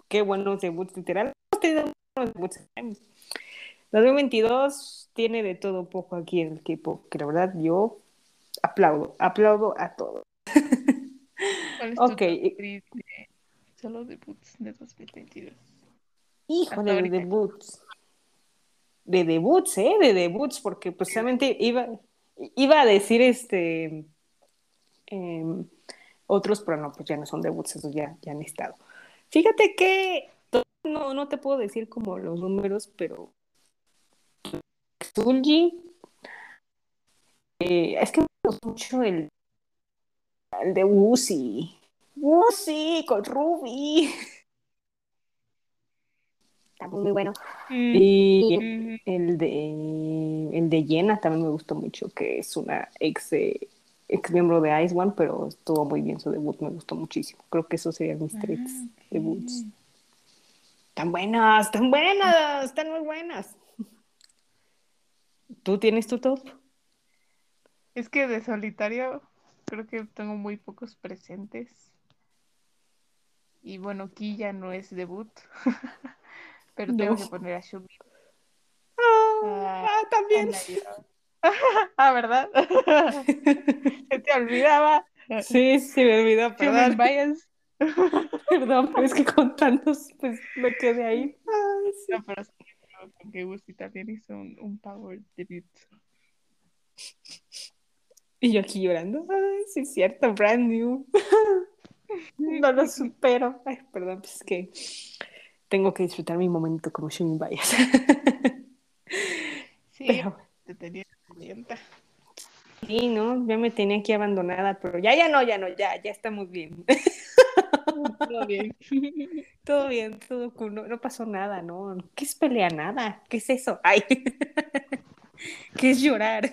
[SPEAKER 1] Qué buenos debuts, literal. Buenos debuts. 2022 tiene de todo poco aquí en el equipo, que la verdad yo aplaudo, aplaudo a todo. [laughs]
[SPEAKER 2] ¿Cuál es tu
[SPEAKER 1] Ok.
[SPEAKER 2] de solo debuts de 2022?
[SPEAKER 1] Híjole, de debuts. De debuts, ¿eh? De debuts, porque precisamente iba, iba a decir este em, otros, pero no, pues ya no son debuts, esos ya, ya han estado. Fíjate que no, no te puedo decir como los números, pero Zulji, eh, es que me gustó mucho el, el de Wuzi. Wuzi con Ruby.
[SPEAKER 3] Está muy bueno.
[SPEAKER 1] Y
[SPEAKER 2] Ujú.
[SPEAKER 1] el de el de Jenna también me gustó mucho, que es una ex ex miembro de Ice One, pero estuvo muy bien su debut, me gustó muchísimo. Creo que esos serían mis tres
[SPEAKER 2] Ah,
[SPEAKER 1] debuts. Están buenas, están buenas, están muy buenas. ¿Tú tienes tu top?
[SPEAKER 2] Es que de solitario creo que tengo muy pocos presentes. Y bueno, aquí ya no es debut. [laughs] Pero tengo
[SPEAKER 1] No.
[SPEAKER 2] que poner a Shumi.
[SPEAKER 1] Ah,
[SPEAKER 2] Ah,
[SPEAKER 1] también. [laughs]
[SPEAKER 2] Ah, ¿verdad? [laughs] Se te olvidaba.
[SPEAKER 1] Sí, sí, me olvidó, perdón.
[SPEAKER 2] bias.
[SPEAKER 1] Perdón, pero es que con tantos, pues me quedé ahí. Ay, sí.
[SPEAKER 2] No, pero sí, creo que Gusti también hizo un, un power debut.
[SPEAKER 1] Y yo aquí llorando. Ay, sí, es cierto, brand new. [laughs] No lo supero. Ay, perdón, pues es que tengo que disfrutar mi momento como Shumi Bias. [laughs]
[SPEAKER 2] Sí,
[SPEAKER 1] Pero
[SPEAKER 2] te tenía
[SPEAKER 1] sí, ¿no? Ya me tenía aquí abandonada, pero ya, ya no, ya no, ya, ya estamos bien. [laughs]
[SPEAKER 2] Todo bien.
[SPEAKER 1] Todo bien, todo cool. No, no pasó nada, ¿no? ¿Qué es pelear nada? ¿Qué es eso? Ay. ¿Qué es llorar?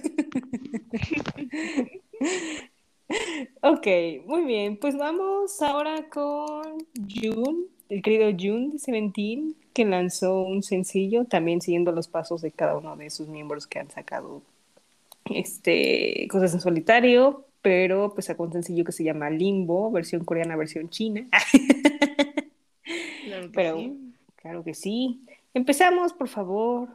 [SPEAKER 1] ok, muy bien. Pues vamos ahora con June, el querido June de Seventeen, que lanzó un sencillo, también siguiendo los pasos de cada uno de sus miembros que han sacado este, cosas en solitario, pero pues sacó un sencillo que se llama Limbo, versión coreana, versión china.
[SPEAKER 2] Claro que
[SPEAKER 1] Pero
[SPEAKER 2] sí.
[SPEAKER 1] claro que sí. Empezamos, por favor.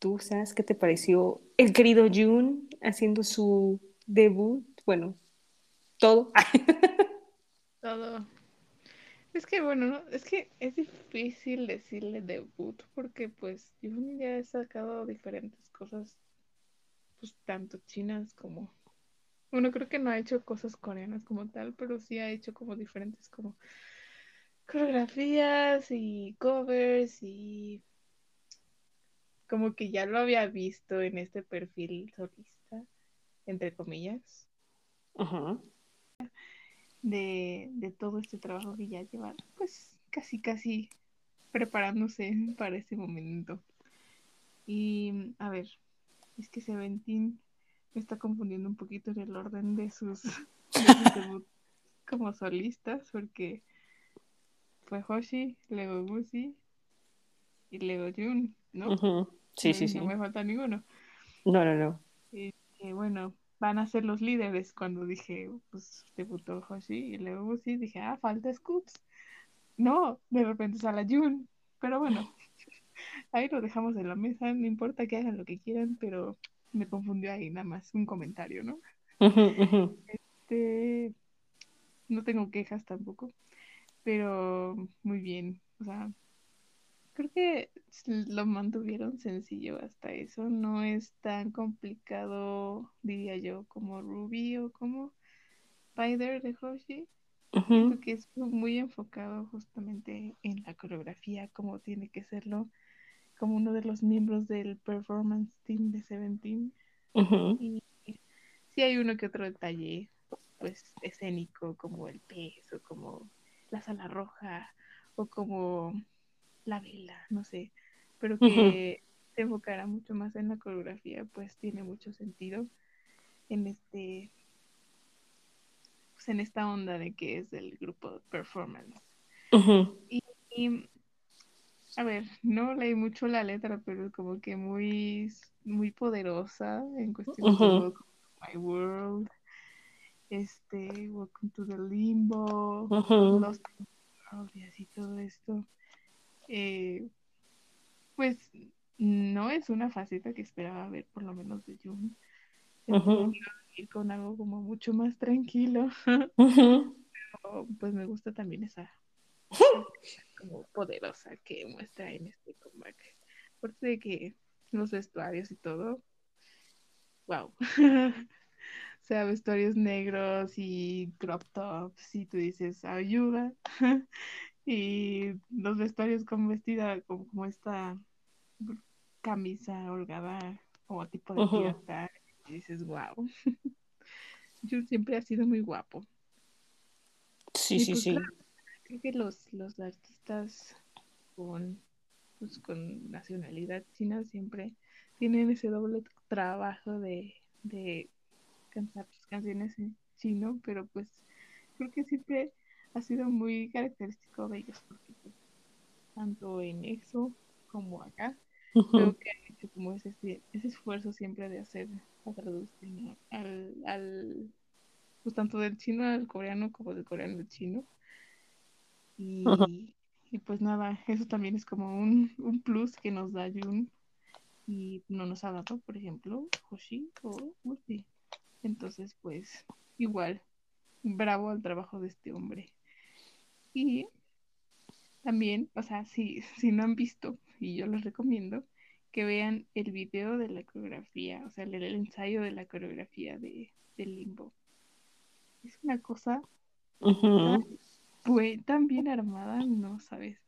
[SPEAKER 1] Tú, ¿sabes qué te pareció el querido Jun haciendo su debut? Bueno, todo. [laughs]
[SPEAKER 2] Todo. Es que bueno, ¿no? es que es difícil decirle debut porque pues yo ya he sacado diferentes cosas, pues tanto chinas como, bueno, creo que no ha hecho cosas coreanas como tal, pero sí ha hecho como diferentes como coreografías y covers y como que ya lo había visto en este perfil solista, entre comillas.
[SPEAKER 1] Ujú.
[SPEAKER 2] de, de todo este trabajo que ya lleva, pues casi, casi preparándose [laughs] para ese momento. Y a ver, es que Seventeen me está confundiendo un poquito en el orden de sus, [laughs] de sus debut como solistas, porque fue Hoshi, luego Gucci y luego Jun, ¿no?
[SPEAKER 1] Sí, sí,
[SPEAKER 2] No-
[SPEAKER 1] sí.
[SPEAKER 2] No me falta ninguno.
[SPEAKER 1] No, no, no.
[SPEAKER 2] que bueno, van a ser los líderes. Cuando dije, pues debutó Hoshi y luego Gucci, dije, ah, falta Scoops. No, de repente sale Jun. Pero bueno, [laughs] ahí lo dejamos en la mesa. No importa que hagan lo que quieran, pero me confundió ahí nada más un comentario, ¿no? Este, no tengo quejas tampoco, pero muy bien. O sea, creo que lo mantuvieron sencillo hasta eso. No es tan complicado, diría yo, como Ruby o como Spider de Hoshi. Siento que es muy enfocado justamente en la coreografía, como tiene que serlo, como uno de los miembros del performance team de Seventeen. Y sí hay uno que otro detalle, pues escénico, como el peso, como la sala roja, o como la vela, no sé, pero que se enfocará mucho más en la coreografía, pues tiene mucho sentido en este, pues en esta onda de que es del grupo de performance. Y a ver, no leí mucho la letra, pero como que muy, muy poderosa en cuestiones de
[SPEAKER 1] Ujú.
[SPEAKER 2] Welcome to My World, este, Welcome to the Limbo,
[SPEAKER 1] Ujú.
[SPEAKER 2] Lost in the World y así todo esto. Eh, pues no es una faceta que esperaba ver, por lo menos de Jung. Ir con algo como mucho más tranquilo. [laughs] Pero, pues me gusta también esa [laughs] como poderosa que muestra en este comeback. Aparte de que los vestuarios y todo, wow. [laughs] o sea, vestuarios negros y crop tops y tú dices, ayuda. Y los vestuarios con vestida como, como esta camisa holgada como tipo de pirata y dices, wow. [laughs] Yo siempre ha sido muy guapo.
[SPEAKER 1] Sí,
[SPEAKER 2] Y
[SPEAKER 1] sí,
[SPEAKER 2] pues
[SPEAKER 1] sí.
[SPEAKER 2] claro, creo que los, los artistas con, pues, con nacionalidad china siempre tienen ese doble trabajo de, de cantar sus canciones en, chino, pero pues creo que siempre ha sido muy característico de ellos, porque pues, tanto en EXO como acá, creo que han hecho como ese, ese esfuerzo siempre de hacer la traducción al, al, pues tanto del chino al coreano como del coreano al chino. Y, y pues nada, eso también es como un, un plus que nos da Jun y no nos ha dado, por ejemplo, Hoshi o Urti. Entonces, pues igual, bravo al trabajo de este hombre. Y también, o sea, si, si no han visto, y yo les recomiendo, que vean el video de la coreografía, o sea, el, el ensayo de la coreografía de, de Limbo. Es una cosa
[SPEAKER 1] Ujú.
[SPEAKER 2] fue tan bien armada, no sabes.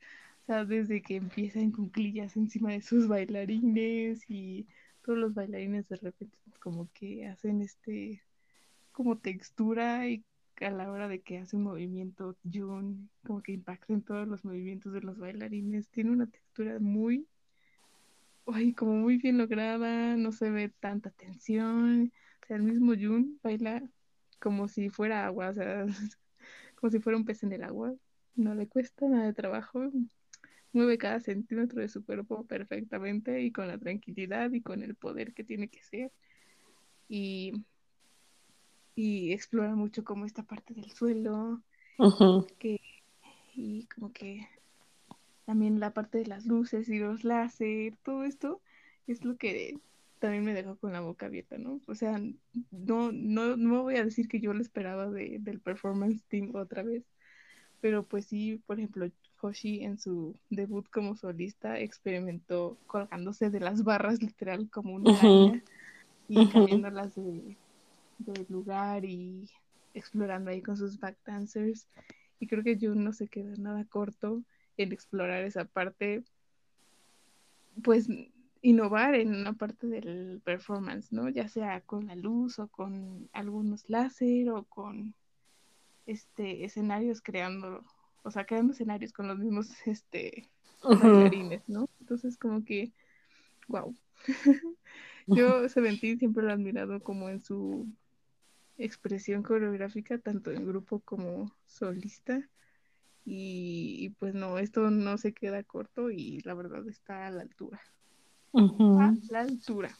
[SPEAKER 2] O sea, desde que empieza en cuclillas encima de sus bailarines y todos los bailarines de repente como que hacen este como textura y a la hora de que hace un movimiento Jun como que impacta en todos los movimientos de los bailarines. Tiene una textura muy, ay, como muy bien lograda, no se ve tanta tensión. O sea, el mismo Jun baila como si fuera agua, o sea, [laughs] como si fuera un pez en el agua. No le cuesta nada de trabajo. Mueve cada centímetro de su cuerpo perfectamente y con la tranquilidad y con el poder que tiene que ser. Y, y explora mucho como esta parte del suelo que, y como que también la parte de las luces y los láser, todo esto es lo que también me dejó con la boca abierta, ¿no? O sea, no, no, no voy a decir que yo lo esperaba de, del performance team otra vez, pero pues sí, por ejemplo, Hoshi en su debut como solista experimentó colgándose de las barras literal como una araña y cambiándolas de, de lugar y explorando ahí con sus back dancers. Y creo que Jun no se queda nada corto en explorar esa parte, pues innovar en una parte del performance, ¿no? Ya sea con la luz o con algunos láser o con este escenarios creando, o sea, creando escenarios con los mismos [laughs] este bailarines, ¿no? Entonces como que wow. [laughs] Yo Seventeen siempre lo he admirado como en su expresión coreográfica, tanto en grupo como solista. Y, y, pues no, esto no se queda corto y la verdad está a la altura. A la altura.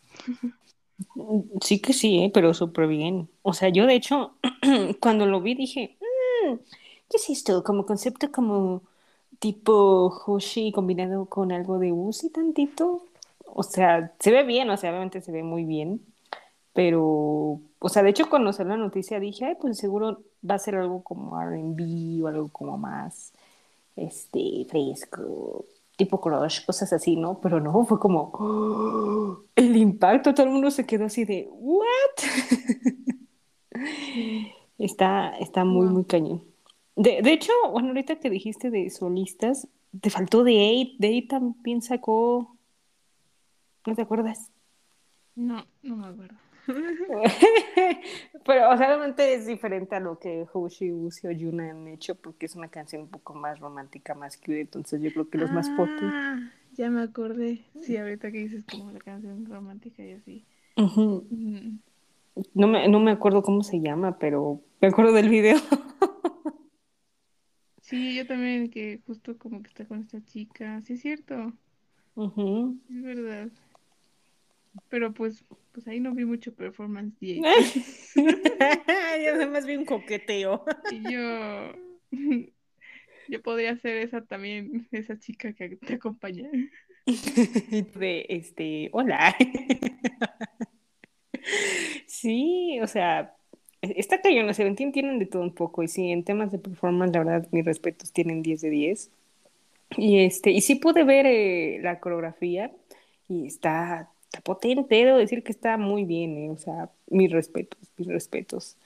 [SPEAKER 1] Sí que sí, ¿eh? pero súper bien. O sea, yo de hecho, [clears throat] cuando lo vi dije, "Mm, ¿qué es esto? Como concepto como tipo Hoshi combinado con algo de Uzi tantito. O sea, se ve bien, o sea, obviamente se ve muy bien. Pero, o sea, de hecho cuando salió la noticia dije, ay, pues seguro va a ser algo como R&B o algo como más, este, fresco, tipo crush, cosas así, ¿no? Pero no, fue como, ¡oh! el impacto, todo el mundo se quedó así de, ¿what? [laughs] está, está muy,
[SPEAKER 2] Wow.
[SPEAKER 1] muy cañón. De, de hecho, bueno, ahorita que dijiste de solistas, te faltó de Eight, de Eight también sacó, ¿no te acuerdas?
[SPEAKER 2] No, no me acuerdo. [laughs]
[SPEAKER 1] Pero, o sea, realmente es diferente a lo que Hoshi, Uzi o Yuna han hecho porque es una canción un poco más romántica, más cute. Entonces, yo creo que los más potentes.
[SPEAKER 2] Ah, ya me acordé. Sí, ahorita que dices como la canción romántica y así. Mm,
[SPEAKER 1] no, me, no me acuerdo cómo se llama, pero me acuerdo del video. [laughs]
[SPEAKER 2] Sí, yo también, que justo como que está con esta chica. Sí, es cierto. Es verdad. Pero pues, pues ahí no vi mucho performance
[SPEAKER 1] ya además vi un coqueteo.
[SPEAKER 2] Y yo, [laughs] yo podría ser esa también, esa chica que te acompaña. [laughs]
[SPEAKER 1] De este, hola. [laughs] sí, o sea, está cañón, los Seventeen tienen de todo un poco. Y sí, en temas de performance, la verdad, mis respetos tienen 10 de 10. Y este, y sí pude ver eh, la coreografía y está, está potente, debo decir que está muy bien, eh, o sea, mis respetos, mis respetos.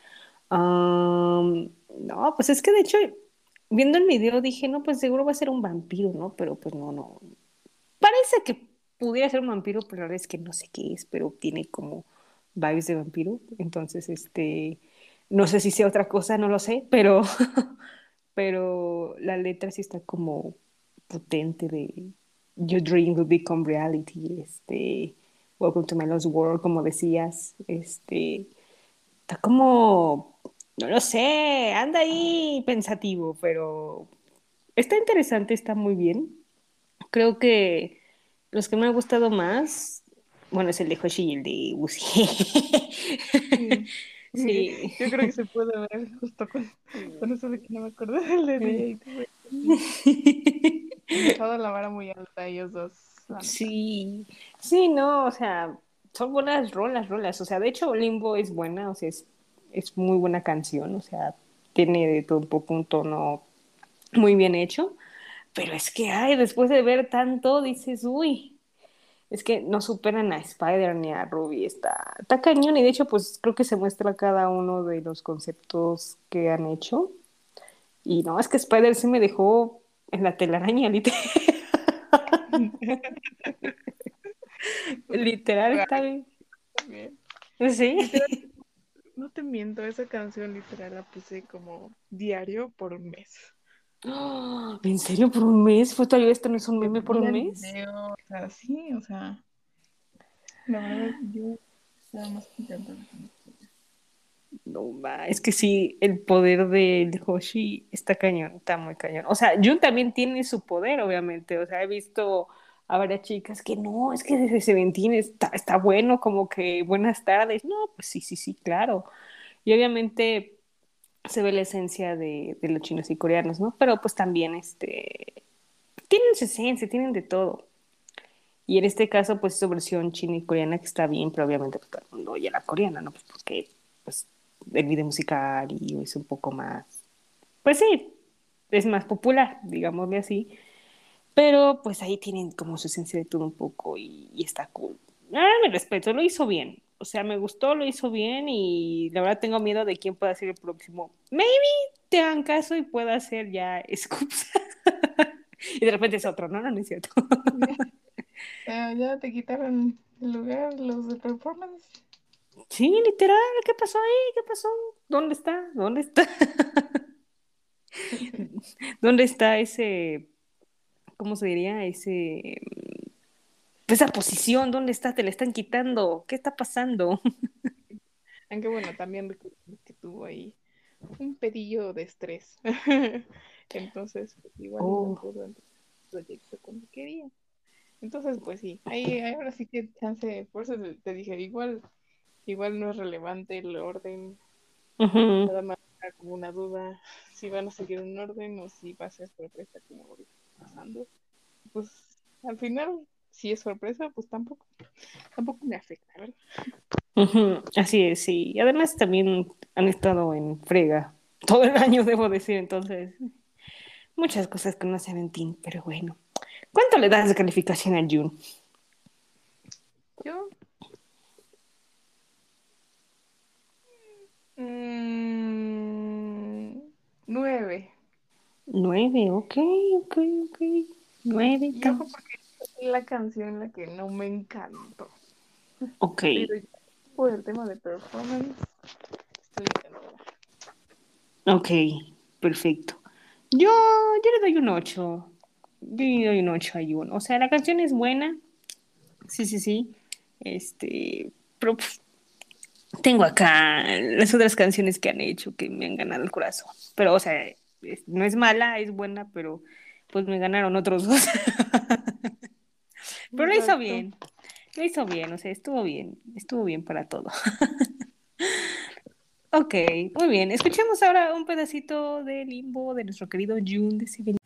[SPEAKER 1] No, pues es que de hecho, viendo el video dije, no, pues seguro va a ser un vampiro, ¿no? Pero pues no, no. Parece que pudiera ser un vampiro, pero la verdad es que no sé qué es, pero tiene como vibes de vampiro. Entonces, este, no sé si sea otra cosa, no lo sé, pero, [laughs] pero la letra sí está como potente de Your dream will become reality, este, Welcome to my lost world, como decías, este, está como, No lo sé, anda ahí pensativo, pero está interesante, está muy bien. Creo que los que me han gustado más, bueno, es el de Hoshi y el de Uzi. [laughs] Sí.
[SPEAKER 2] Yo creo que se puede ver justo con, con eso de que no me acuerdo del de [laughs] dejado la vara muy alta ellos dos.
[SPEAKER 1] Sí, sí, no, o sea, son buenas rolas, rolas. O sea, de hecho, Limbo es buena, o sea, es, es muy buena canción, o sea, tiene de todo un poco un tono muy bien hecho. Pero es que, ay, después de ver tanto, dices, uy, es que no superan a Spider ni a Ruby, está, está cañón. Y de hecho, pues creo que se muestra cada uno de los conceptos que han hecho. Y no, es que Spider sí me dejó en la telaraña, literal. Literal está bien.
[SPEAKER 2] También.
[SPEAKER 1] Sí.
[SPEAKER 2] No te miento, esa canción literal la puse como diario por un mes. [gasps]
[SPEAKER 1] ¿En serio por un mes? ¿Fue todavía esto no es un meme por un mes?
[SPEAKER 2] video, o sea, sí, o sea, la verdad yo estaba más contenta.
[SPEAKER 1] No, es que sí, el poder del Hoshi está cañón, está muy cañón. O sea, Jun también tiene su poder, obviamente. O sea, he visto a varias chicas que no, es que desde Seventeen está, está bueno, como que buenas tardes. No, pues sí, sí, sí, claro. Y obviamente se ve la esencia de, de los chinos y coreanos, ¿no? Pero pues también, este, tienen su esencia, tienen de todo. Y en este caso, pues su versión china y coreana que está bien, pero obviamente pues, todo el mundo oye la coreana, ¿no? Pues porque pues, el video musical y es un poco más, pues sí, es más popular, digámosle así. Pero pues ahí tienen como su esencia de todo un poco y, está cool. Ah, me respeto, lo hizo bien. O sea, me gustó, lo hizo bien y la verdad tengo miedo de quién pueda ser el próximo. Maybe te hagan caso y pueda ser ya [laughs] Scoops. y de repente es otro, no, no, no es cierto. [laughs]
[SPEAKER 2] Ya te quitaron el lugar los de performance.
[SPEAKER 1] Sí, literal, ¿qué pasó ahí? ¿Qué pasó? ¿Dónde está? ¿Dónde está? [laughs] ¿Dónde está ese, cómo se diría? Ese, esa posición, ¿dónde está? Te la están quitando. ¿Qué está pasando? [laughs]
[SPEAKER 2] Aunque bueno, también que tuvo ahí un pedillo de estrés. [laughs] Entonces, pues, igual
[SPEAKER 1] Oh.
[SPEAKER 2] no pudo al proyecto como quería. Entonces, pues sí, ahí ahora sí que chance, por eso te dije, igual, igual no es relevante el orden, nada más como una duda si van a seguir un orden o si va a ser sorpresa como ahorita pasando. Pues al final, si es sorpresa, pues tampoco, tampoco me afecta, ¿verdad?
[SPEAKER 1] Así es, sí. Y además también han estado en frega todo el año, debo decir, entonces muchas cosas que no se ven, pero bueno. ¿Cuánto le das de calificación a June?
[SPEAKER 2] Yo. Mm, nueve.
[SPEAKER 1] Nueve, ok, ok, ok. Nueve,
[SPEAKER 2] Y ojo porque es la canción la que no me encantó.
[SPEAKER 1] ok.
[SPEAKER 2] Pero por el tema de performance, estoy.
[SPEAKER 1] Ok, perfecto. Yo, yo le doy un 8. Yo le doy un 8 a June. O sea, la canción es buena. Sí, sí, sí. Este, pero pues, tengo acá las otras canciones que han hecho que me han ganado el corazón. Pero, o sea, es- no es mala, es buena, pero pues me ganaron otros dos. [laughs] Pero lo hizo bien. Lo hizo bien, o sea, estuvo bien. Estuvo bien para todo. [laughs] Ok, muy bien. Escuchemos ahora un pedacito de limbo de nuestro querido June de Civil.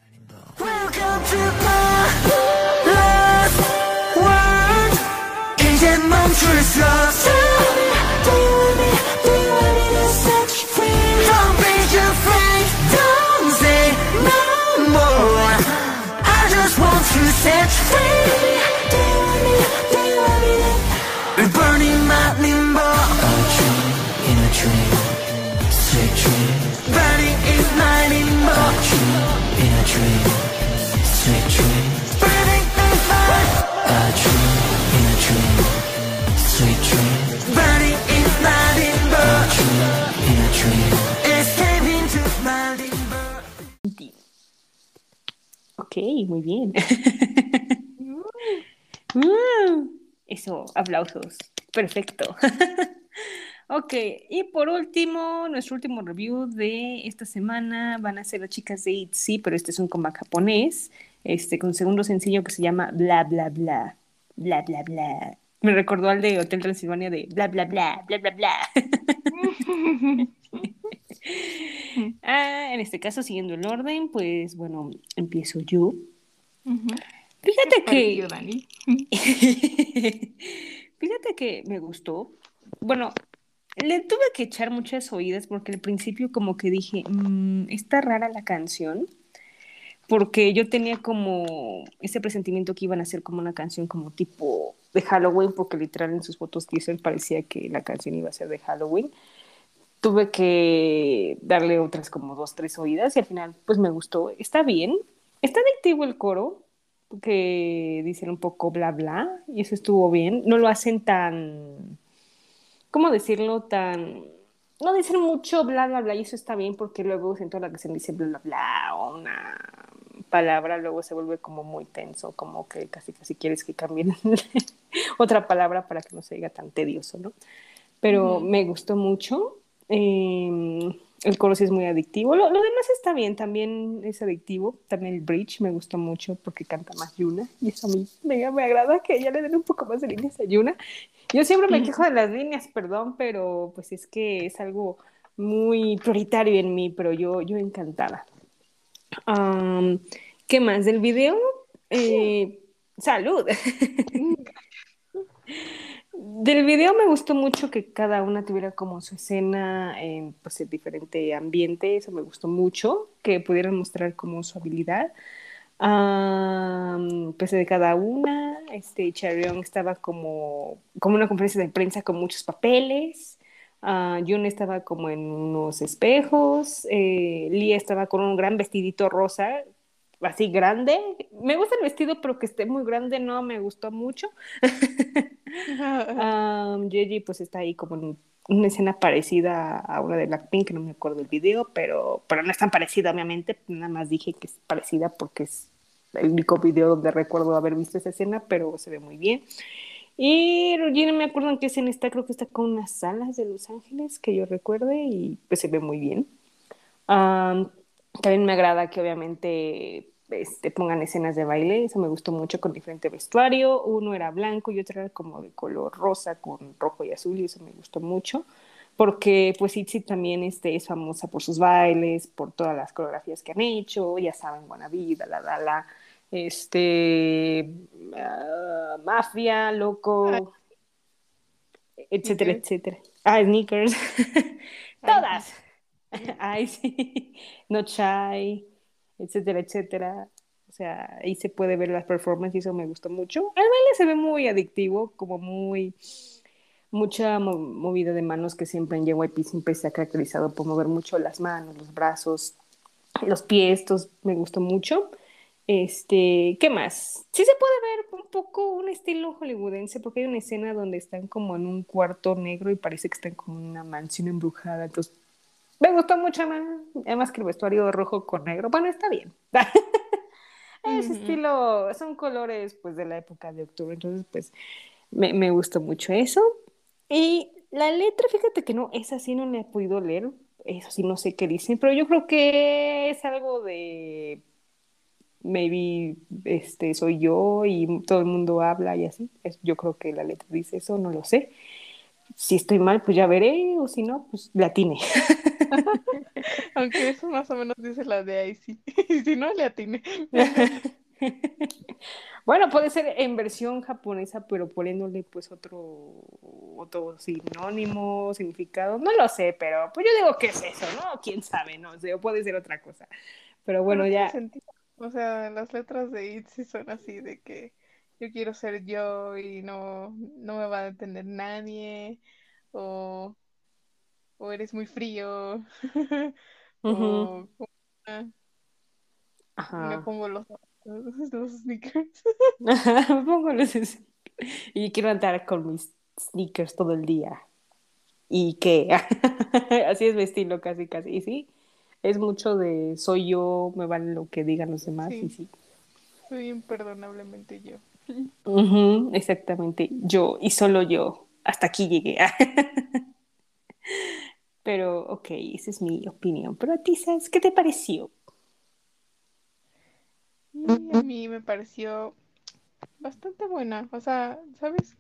[SPEAKER 5] Set you free? Don't be afraid Don't say no more I just want to set you free Do you want me? Do you want me to We're burning my limbo A dream in a dream Sweet dream Burning is my limbo A dream in a dream Sweet dream
[SPEAKER 1] Ok, muy bien. Uh, [laughs] eso, aplausos. Perfecto. [laughs] Ok, y por último, nuestro último review de esta semana van a ser las chicas de ITZY, pero este es un comeback japonés, este, con un segundo sencillo que se llama Bla Bla Bla, Bla Bla Bla. Me recordó al de Hotel Transilvania de Bla Bla Bla, Bla Bla Bla. [laughs] Ah, en este caso, siguiendo el orden, pues bueno, empiezo yo. Fíjate que...
[SPEAKER 2] Pareció, Dani. [laughs]
[SPEAKER 1] Fíjate que me gustó. Bueno, le tuve que echar muchas oídas porque al principio como que dije, "Mm, está rara la canción, porque yo tenía como ese presentimiento que iban a ser como una canción como tipo de Halloween, porque literal en sus fotos teaser parecía que la canción iba a ser de Halloween. Tuve que darle otras como dos, tres oídas y al final pues me gustó. Está bien. Está adictivo el coro, que dicen un poco bla bla, y eso estuvo bien. No lo hacen tan, ¿cómo decirlo? Tan, no dicen mucho bla bla bla, y eso está bien porque luego en toda la canción dice bla bla bla, o una palabra, luego se vuelve como muy tenso, como que casi casi quieres que cambien [laughs] otra palabra para que no se diga tan tedioso, ¿no? Pero me gustó mucho. Eh, el coro sí es muy adictivo. Lo, lo demás está bien, también es adictivo. También el bridge me gustó mucho porque canta más Yuna. Y eso a mí me, me agrada que ella le den un poco más de líneas a Yuna. Yo siempre me quejo de las líneas, perdón, pero pues es que es algo muy prioritario en mí, pero yo, yo encantada. Am, ¿Qué más? Del video, eh, salud. [laughs] Del video me gustó mucho que cada una tuviera como su escena en pues, en diferente ambiente, eso me gustó mucho, que pudieran mostrar como su habilidad. Am, pues de cada una, este Charion estaba como, como una conferencia de prensa con muchos papeles, Jun estaba como en unos espejos, eh, estaba con un gran vestidito rosa, así grande. Me gusta el vestido, pero que esté muy grande no me gustó mucho. [laughs] Um, Gigi pues está ahí como en una escena parecida a una de Blackpink, que no me acuerdo el video, pero, pero no es tan parecida, obviamente. Nada más dije que es parecida porque es el único video donde recuerdo haber visto esa escena, pero se ve muy bien. Y Regina, me acuerdo en qué escena está, creo que está con unas alas de Los Ángeles, que yo recuerde, y pues se ve muy bien. Um, también me agrada que obviamente este, pongan escenas de baile, eso me gustó mucho con diferente vestuario. Uno era blanco y otro era como de color rosa con rojo y azul y eso me gustó mucho. Porque pues Itzy también este, es famosa por sus bailes, por todas las coreografías que han hecho, ya saben, Buena Vida, la, la, la, este, ah, Mafia, Loco, etcétera,
[SPEAKER 2] Sneakers.
[SPEAKER 1] etcétera. Ah, Sneakers. [laughs] Todas. [laughs] Ay, sí. No Shy, etcétera, etcétera. O sea, ahí se puede ver las performances y eso me gustó mucho. El baile se ve muy adictivo, como muy mucha mo- movida de manos que siempre en JYP siempre se ha caracterizado por mover mucho las manos, los brazos, los pies, estos me gustó mucho. Este, ¿qué más? Sí se puede ver un poco un estilo hollywoodense, porque hay una escena donde están como en un cuarto negro y parece que están como en una mansión embrujada. Entonces, me gustó mucho más. Además que el vestuario rojo con negro, bueno, está bien. [laughs] Es
[SPEAKER 2] Ujú.
[SPEAKER 1] estilo, son colores pues de la época de octubre, entonces pues me, me gustó mucho eso. Y la letra, fíjate que no, esa sí no la he podido leer, eso sí no sé qué dicen, pero yo creo que es algo de maybe este soy yo y todo el mundo habla y así. Es- yo creo que la letra dice eso, no lo sé. Si estoy mal, pues ya veré, o si no, pues la atiné. [laughs] [laughs]
[SPEAKER 2] Aunque eso más o menos dice la de Icy. [laughs] Y si no, le atiné. [laughs]
[SPEAKER 1] Bueno, puede ser en versión japonesa, pero poniéndole pues otro, otro sinónimo, significado. No lo sé, pero pues yo digo que es eso, ¿no? Quién sabe, no sé, o puede ser otra cosa. Pero bueno, ya.
[SPEAKER 2] O sea, las letras de Itzy son así de que yo quiero ser yo y no, no me va a entender nadie. O, o eres muy frío. [laughs] O ah, me
[SPEAKER 1] Ajá.
[SPEAKER 2] pongo los, [laughs] los sneakers. [laughs]
[SPEAKER 1] Me pongo los es- Y quiero andar con mis sneakers todo el día. ¿Y qué? Así es mi estilo, casi, casi. Y sí, es mucho de soy yo, me vale lo que digan los demás.
[SPEAKER 2] Sí.
[SPEAKER 1] Y sí.
[SPEAKER 2] Soy imperdonablemente yo.
[SPEAKER 1] Exactamente. Yo y solo yo. Hasta aquí llegué. Pero, ok, esa es mi opinión. Pero a ti, ¿sabes qué te pareció?
[SPEAKER 2] Y a mí me pareció bastante buena. O sea, ¿sabes?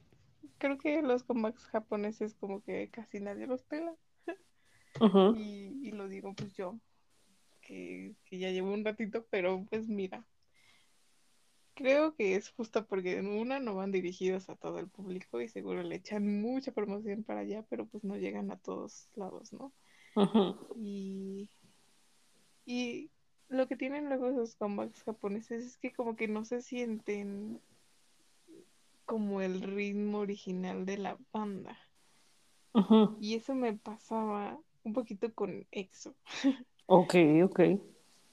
[SPEAKER 2] Creo que los comebacks japoneses como que casi nadie los pela. Y, y lo digo pues yo, que, que ya llevo un ratito, pero pues mira, creo que es justo porque en una no van dirigidos a todo el público y seguro le echan mucha promoción para allá, pero pues no llegan a todos lados, ¿no?
[SPEAKER 1] ujú,
[SPEAKER 2] Y, y lo que tienen luego esos comebacks japoneses es que como que no se sienten como el ritmo original de la banda.
[SPEAKER 1] ujú.
[SPEAKER 2] Y eso me pasaba un poquito con EXO. [laughs]
[SPEAKER 1] Ok, ok.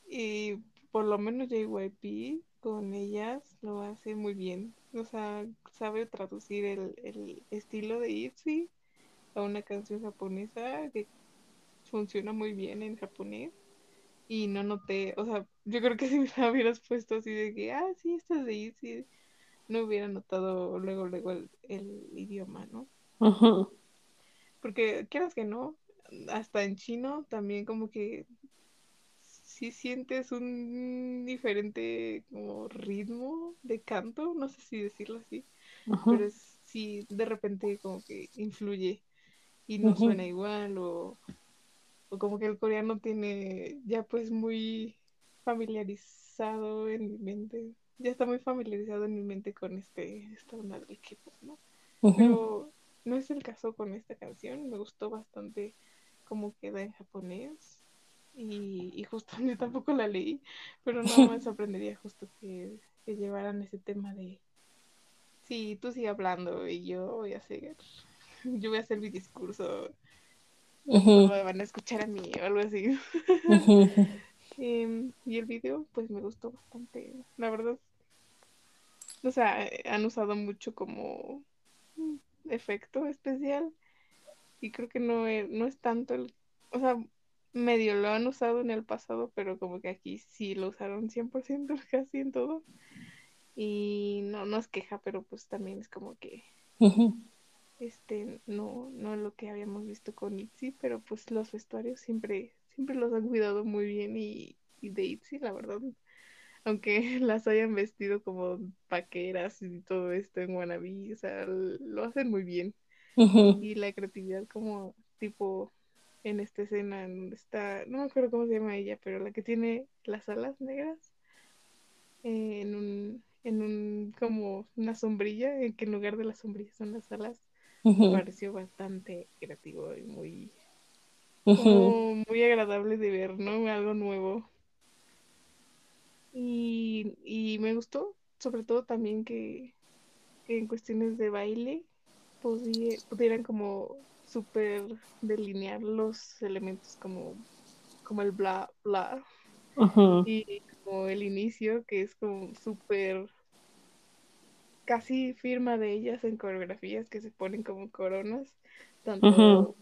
[SPEAKER 2] Y por lo menos JYP con ellas lo hace muy bien. O sea, sabe traducir el, el estilo de ITZY a una canción japonesa que funciona muy bien en japonés. Y no noté, o sea, yo creo que [laughs] si me la hubieras puesto así de que, ah, sí, esto es de ITZY, no hubiera notado luego, luego el, el idioma, ¿no?
[SPEAKER 1] Ujú,
[SPEAKER 2] Porque quieras que no, hasta en chino también como que sí sientes un diferente como ritmo de canto, no sé si decirlo así, pero es, sí de repente como que influye y no suena igual o, o como que el coreano tiene ya pues muy familiarizado en mi mente, ya está muy familiarizado en mi mente con este, esta onda del K-pop, ¿no? Pero no es el caso con esta canción. Me gustó bastante cómo queda en japonés. Y, y justo [laughs] yo tampoco la leí, pero no me sorprendería [laughs] justo que, que llevaran ese tema de sí, tú sigue hablando y yo voy a seguir, [laughs] yo voy a hacer mi discurso me van a escuchar a mí o algo así. Em, y el video, pues me gustó bastante, la verdad. O sea, eh, han usado mucho como efecto especial y creo que no es, no es tanto el, o sea, medio lo han usado en el pasado, pero como que aquí sí lo usaron 100% [laughs] casi en todo. Y no, no es queja, pero pues también es como que este no, no es lo que habíamos visto con ITZY, pero pues los vestuarios siempre, siempre los han cuidado muy bien y, y de ITZY, la verdad, aunque [laughs] las hayan vestido como vaqueras y todo esto en Wannabe, o sea, lo hacen muy bien. y la creatividad como tipo en esta escena en donde está, no me acuerdo cómo se llama ella, pero la que tiene las alas negras eh, en un, en un como una sombrilla, en que en lugar de las sombrillas son las alas, me pareció bastante creativo y muy, como muy agradable de ver, ¿no? Algo nuevo. Y, y me gustó, sobre todo también que, que en cuestiones de baile pudi- pudieran como súper delinear los elementos como, como el bla bla. Y como el inicio que es como súper casi firma de ellas en coreografías que se ponen como coronas, tanto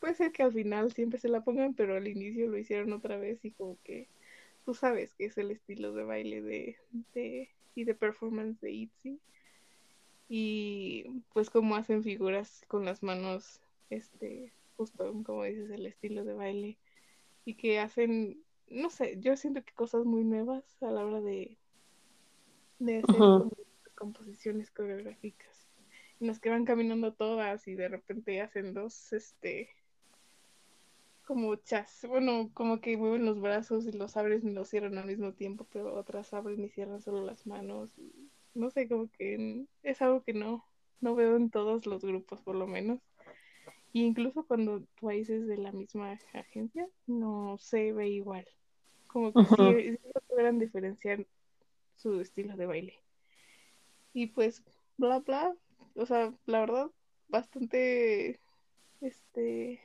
[SPEAKER 2] puede ser que al final siempre se la pongan, pero al inicio lo hicieron otra vez y como que tú sabes que es el estilo de baile de, de y de performance de ITZY. Y pues como hacen figuras con las manos, este, justo como dices, el estilo de baile y que hacen, no sé, yo siento que cosas muy nuevas a la hora de, de hacer composiciones coreográficas, en las que van caminando todas y de repente hacen dos, este, como chas, bueno, como que mueven los brazos y los abren y los cierran al mismo tiempo, pero otras abren y cierran solo las manos. Y no sé, como que es algo que no, no veo en todos los grupos, por lo menos. Y incluso cuando Twice es de la misma agencia, no se ve igual. Como que sí,
[SPEAKER 1] ujú.
[SPEAKER 2] sí logran diferenciar su estilo de baile. Y pues, bla, bla, o sea, la verdad, bastante, este,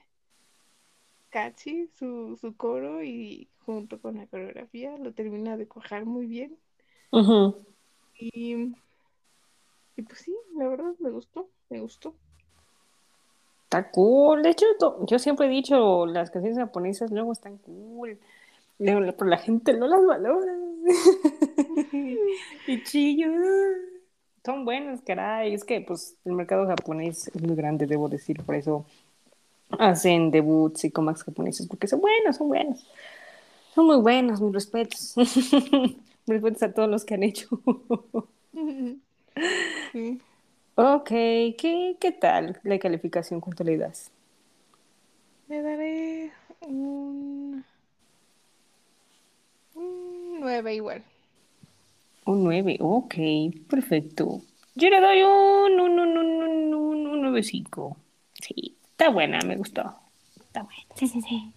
[SPEAKER 2] catchy su, su coro y junto con la coreografía lo termina de cuajar muy bien.
[SPEAKER 1] Ujú.
[SPEAKER 2] Y, y pues sí, la verdad me gustó, me gustó.
[SPEAKER 1] Está cool. De hecho, yo siempre he dicho, las canciones japonesas luego están cool. Luego, pero la gente no las valora. [laughs] Y chillo. Son buenas, caray. Es que, pues, el mercado japonés es muy grande, debo decir. Por eso hacen debuts y comebacks japoneses porque son buenos, son buenos. Son muy buenos, mis respetos. [laughs] mis respetos a todos los que han hecho. [laughs]
[SPEAKER 2] Sí.
[SPEAKER 1] Ok, ¿qué, ¿qué tal la calificación? ¿Cuánto le das?
[SPEAKER 2] Le daré un, un 9 igual.
[SPEAKER 1] Un 9, ok, perfecto. Yo le doy un, un, un, un, un, un, un 9.5. Sí, está buena, me gustó. Está buena.
[SPEAKER 3] Sí, sí, sí.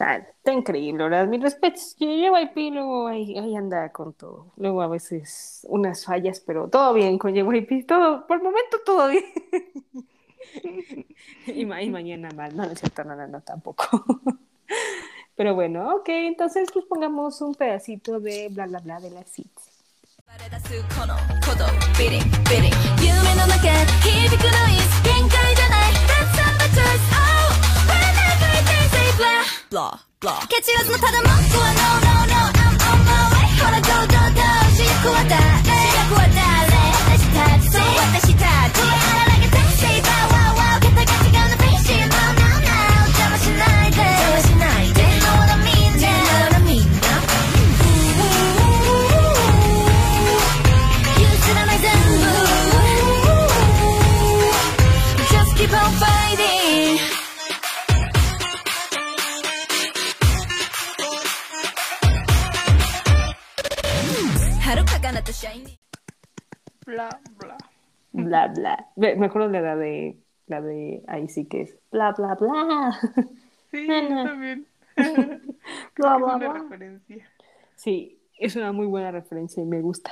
[SPEAKER 1] Está, increíble, ¿verdad? Mis respetos. Yo llevo IP, luego ahí, ahí anda con todo. Luego a veces unas fallas, pero todo bien con JYP. Todo, por el momento todo bien. [laughs] y, ma- y mañana mal. No, no es cierto, no, no, no, tampoco. [laughs] pero bueno, ok, entonces pues pongamos un pedacito de bla, bla, bla de las seeds.
[SPEAKER 4] blah, blah, blah. Catch you as my no, no, no, I'm on my
[SPEAKER 1] Me, acuerdo de la de, la de ahí sí que es bla, bla, bla.
[SPEAKER 2] Sí, [laughs] también. [laughs]
[SPEAKER 1] Bla,
[SPEAKER 2] es
[SPEAKER 1] bla,
[SPEAKER 2] una
[SPEAKER 1] bla.
[SPEAKER 2] referencia.
[SPEAKER 1] Sí, es una muy buena referencia y me gusta.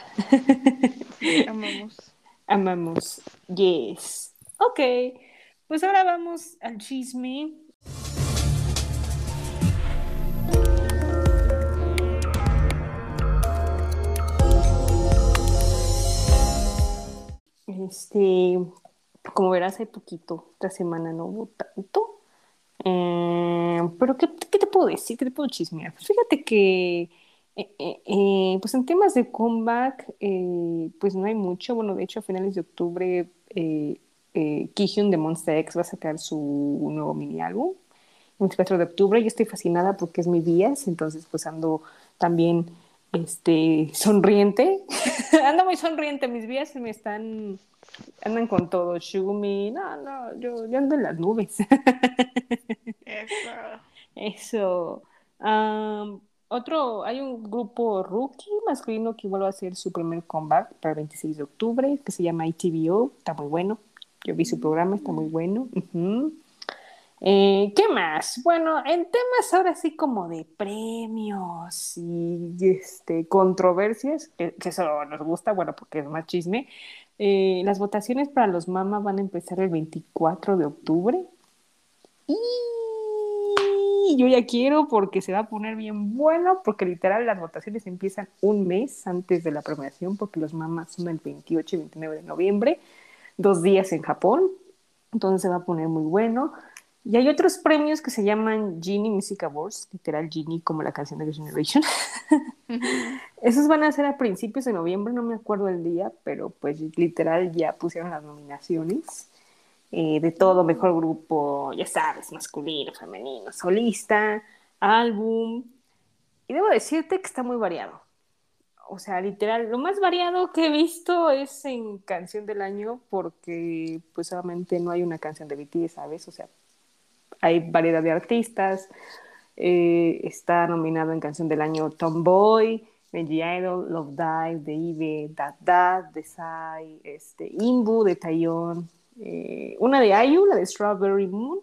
[SPEAKER 2] Sí, amamos. [laughs]
[SPEAKER 1] Amamos. Yes. Ok, pues ahora vamos al chisme. Este, como verás, hay poquito. Esta semana no hubo tanto. Eh, pero ¿qué, qué te puedo decir? ¿Qué te puedo chismear? Pues fíjate que eh, eh, pues en temas de comeback, pues no hay mucho. Bueno, de hecho, a finales de octubre, eh, Kihyun de Monsta X va a sacar su nuevo mini álbum. El 24 de octubre. Yo estoy fascinada porque es mi días, entonces pues ando también este, sonriente. [laughs] ando muy sonriente, mis días se me están, andan con todo. Shugumi, no, no, yo, yo ando en las nubes.
[SPEAKER 2] Eso.
[SPEAKER 1] Eso. Am, otro, hay un grupo rookie masculino que vuelve a hacer su primer comeback para el 26 de octubre, que se llama ITVO, está muy bueno. Yo vi su programa, está muy bueno. Eh, ¿qué más? Bueno, en temas ahora sí como de premios y este, controversias, que, que eso nos gusta, bueno, porque es más chisme. eh, las votaciones para los MAMA van a empezar el 24 de octubre. Y yo ya quiero porque se va a poner bien bueno, porque literal las votaciones empiezan un mes antes de la premiación, porque los mamás son el 28 y 29 de noviembre, dos días en Japón, entonces se va a poner muy bueno. Y hay otros premios que se llaman Genie Music Awards, literal Genie como la canción de Generation. [laughs] Esos van a ser a principios de noviembre, no me acuerdo el día, pero pues literal ya pusieron las nominaciones eh, de todo, mejor grupo, ya sabes, masculino, femenino, solista, álbum. Y debo decirte que está muy variado. O sea, literal, lo más variado que he visto es en canción del año, porque pues solamente no hay una canción de BTS, ¿sabes? O sea, hay variedad de artistas. Eh, está nominado en canción del año Tomboy, Benji Idol, Love Dive, de Eve, Dad Dad, de Psy, este, Inbu, de Taeyeon, eh, una de IU, la de Strawberry Moon,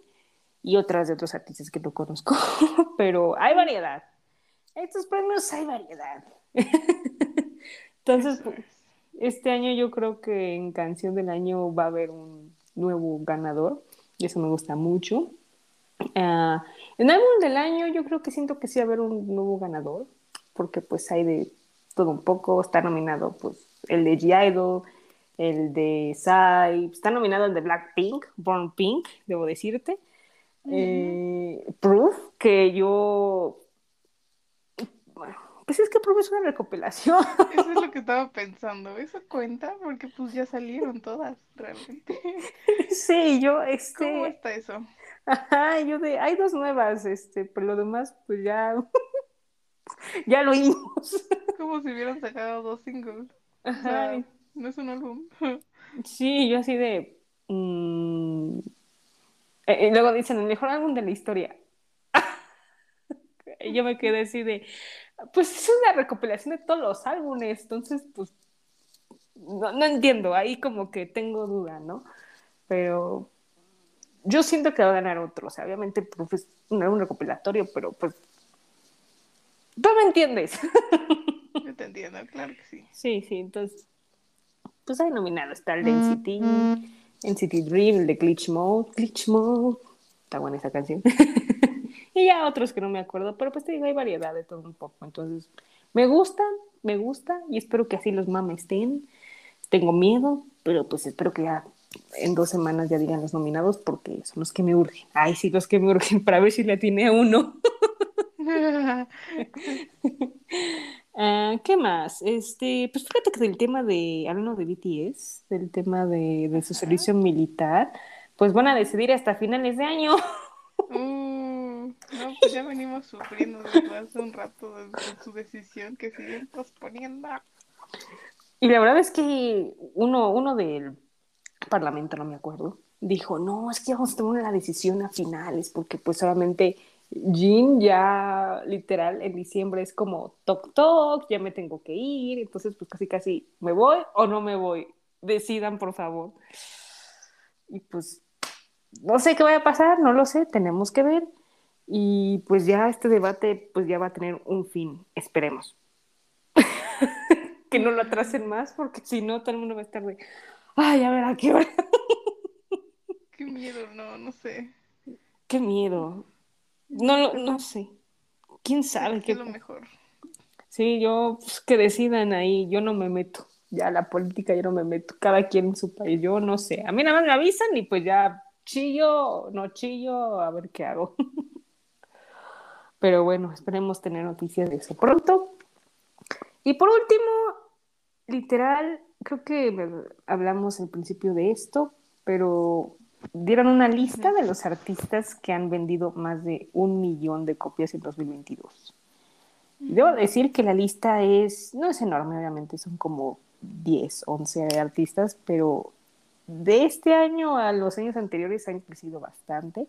[SPEAKER 1] y otras de otros artistas que no conozco, [laughs] pero hay variedad. Estos premios hay variedad. [laughs] Entonces, este año yo creo que en canción del año va a haber un nuevo ganador, y eso me gusta mucho. Ah, en álbum del año yo creo que siento que sí va a haber un nuevo ganador, porque pues hay de todo un poco, está nominado pues el de G-Idol, el de Psy, está nominado el de Blackpink, Born Pink, debo decirte. Eh, Proof, que yo... Bueno, pues es que Proof es una recopilación. [laughs]
[SPEAKER 2] Eso es lo que estaba pensando. ¿Eso cuenta? Porque pues ya salieron todas, realmente.
[SPEAKER 1] sí, yo,
[SPEAKER 2] ¿Cómo
[SPEAKER 1] este...
[SPEAKER 2] está eso?
[SPEAKER 1] Ajá, yo de, hay dos nuevas, este, pero lo demás, pues ya, [laughs] ya lo oímos.
[SPEAKER 2] Como si hubieran sacado dos singles. O
[SPEAKER 1] Ajá,
[SPEAKER 2] sea, no es un álbum. [laughs]
[SPEAKER 1] sí, yo así de, mm, eh, y luego dicen, el mejor álbum de la historia. [laughs] Y yo me quedé así de, pues es una recopilación de todos los álbumes, entonces, pues, no, no entiendo, ahí como que tengo duda, ¿no? Pero yo siento que va a ganar otro, o sea, obviamente pues, es un recopilatorio, pero pues, tú me entiendes. [laughs]
[SPEAKER 2] Yo te entiendo, claro que sí.
[SPEAKER 1] Sí, sí, entonces, pues hay nominado, está el de NCT, NCT Dream, el de Glitch Mode, Glitch Mode, está buena esa canción. [laughs] y ya otros que no me acuerdo, pero pues te digo, hay variedad de todo un poco, entonces, me gusta, me gusta, y espero que así los mames estén. Tengo miedo, pero pues espero que ya en dos semanas ya digan los nominados, porque son los que me urgen. Ay, sí, los que me urgen, [laughs] para ver si le atiné a uno. [laughs] Ah, ¿qué más? Este, pues fíjate que del tema de, hablando de BTS, del tema de, de su servicio militar, pues van a decidir hasta finales de año.
[SPEAKER 2] Uh, no, pues ya venimos sufriendo desde hace un rato de, de su decisión que siguen posponiendo.
[SPEAKER 1] Y la verdad es que uno, uno del parlamento, no me acuerdo, dijo, no, es que vamos a tomar la decisión a finales, porque pues solamente Jin ya literal en diciembre es como toc toc, ya me tengo que ir, entonces pues casi casi me voy o no me voy, decidan por favor. Y pues no sé qué vaya a pasar, no lo sé, tenemos que ver. Y pues ya este debate pues ya va a tener un fin, esperemos. [laughs] que no lo atrasen más, porque si no todo el mundo va a estar de, ay, a ver, ¿a qué hora? [laughs]
[SPEAKER 2] Qué miedo, no, no sé.
[SPEAKER 1] Qué miedo. No, lo- no sé. ¿Quién sabe
[SPEAKER 2] ¿Qué
[SPEAKER 1] qué?
[SPEAKER 2] es lo mejor?
[SPEAKER 1] Sí, yo, pues, que decidan ahí, yo no me meto. Ya la política yo no me meto. Cada quien en su país, yo no sé. A mí nada más me avisan y pues ya chillo, no chillo, a ver qué hago. [laughs] Pero bueno, esperemos tener noticias de eso pronto. Y por último, literal, creo que hablamos al principio de esto, pero dieron una lista de los artistas que han vendido más de un millón de copias en 2022. Debo decir que la lista es, no es enorme, obviamente, son como 10, 11 artistas, pero de este año a los años anteriores han crecido bastante,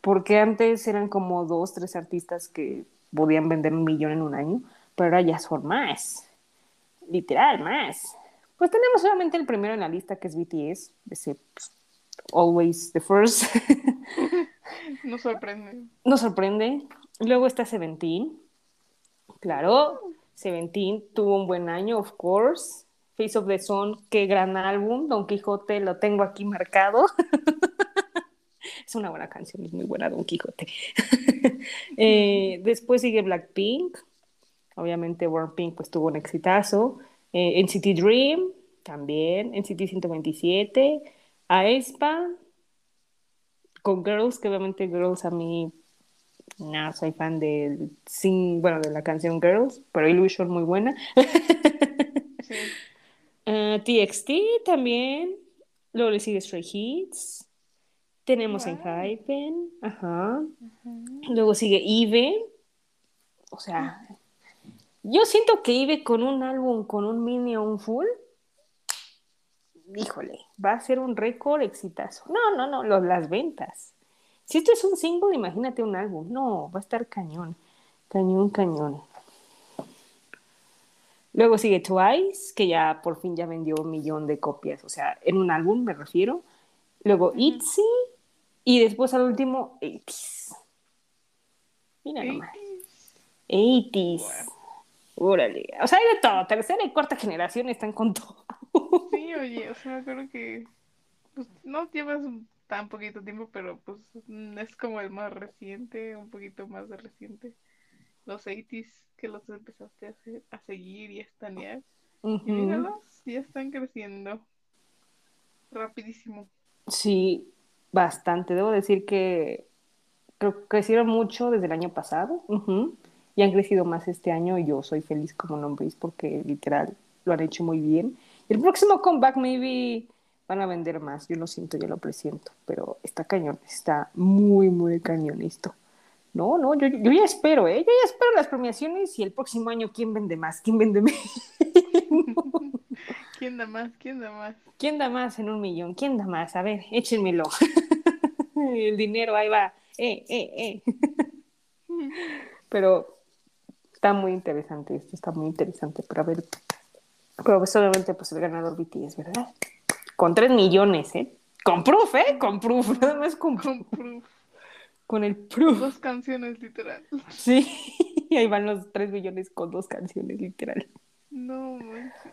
[SPEAKER 1] porque antes eran como dos, tres artistas que podían vender un millón en un año, pero ahora ya son más, literal, más. Pues tenemos solamente el primero en la lista, que es BTS, ese pues, Always the First. [laughs]
[SPEAKER 2] Nos sorprende.
[SPEAKER 1] Nos sorprende. Luego está Seventeen. Claro, Seventeen tuvo un buen año, of course. Face of the Sun, qué gran álbum. Don Quijote lo tengo aquí marcado. [laughs] es una buena canción, es muy buena Don Quijote. [laughs] Eh, después sigue Blackpink. Obviamente Pink pues tuvo un exitazo. Eh, NCT Dream también. NCT 127. aespa con Girls, que obviamente Girls a mí no soy fan del sing, bueno, de la canción Girls, pero Illusion muy buena. [laughs]
[SPEAKER 2] Sí.
[SPEAKER 1] TXT también. Luego le sigue Stray Hits. Tenemos en. Hypen. Ajá. Luego sigue Eve. O sea, yo siento que Eve con un álbum, con un mini o un full, híjole, va a ser un récord exitazo. No, no, no, los, las ventas. Si esto es un single, imagínate un álbum. No, va a estar cañón. Cañón, cañón. Luego sigue Twice, que ya por fin ya vendió un millón de copias, o sea, en un álbum me refiero. Luego ITZY y después al último 80s. Mira nomás. 80s. Órale. O sea, hay de todo. Tercera y cuarta generación están con todo.
[SPEAKER 2] Sí, oye, o sea, creo que pues, no llevas tan poquito tiempo, pero pues es como el más reciente, un poquito más de reciente. Los 80s que los empezaste a, hacer- a seguir y a estanear. Y
[SPEAKER 1] Ujú.
[SPEAKER 2] míralos, ya están creciendo. Rapidísimo.
[SPEAKER 1] Sí, bastante. Debo decir que creo que crecieron mucho desde el año pasado ujú, y han crecido más este año y yo soy feliz como nombres porque literal lo han hecho muy bien. El próximo comeback maybe van a vender más, yo lo siento, yo lo presiento, pero está cañón, está muy, muy cañón esto. No, no, yo, yo ya espero, ¿eh? Yo ya espero las premiaciones y el próximo año, ¿quién vende más? ¿Quién vende menos? [laughs]
[SPEAKER 2] ¿Quién da más? ¿Quién da más?
[SPEAKER 1] ¿Quién da más en un millón? ¿Quién da más? A ver, échenmelo. [laughs] el dinero ahí va. Eh, eh, eh. [laughs] Pero está muy interesante esto, está muy interesante. Pero a ver, pero pues obviamente pues el ganador BTS, ¿verdad? Con 3 millones, ¿eh? Con proof, ¿eh? Con proof, [laughs] nada más con,
[SPEAKER 2] Con proof.
[SPEAKER 1] con el proof.
[SPEAKER 2] Dos canciones, literal.
[SPEAKER 1] Sí, [laughs] y ahí van los 3 millones con dos canciones, literal.
[SPEAKER 2] No manches.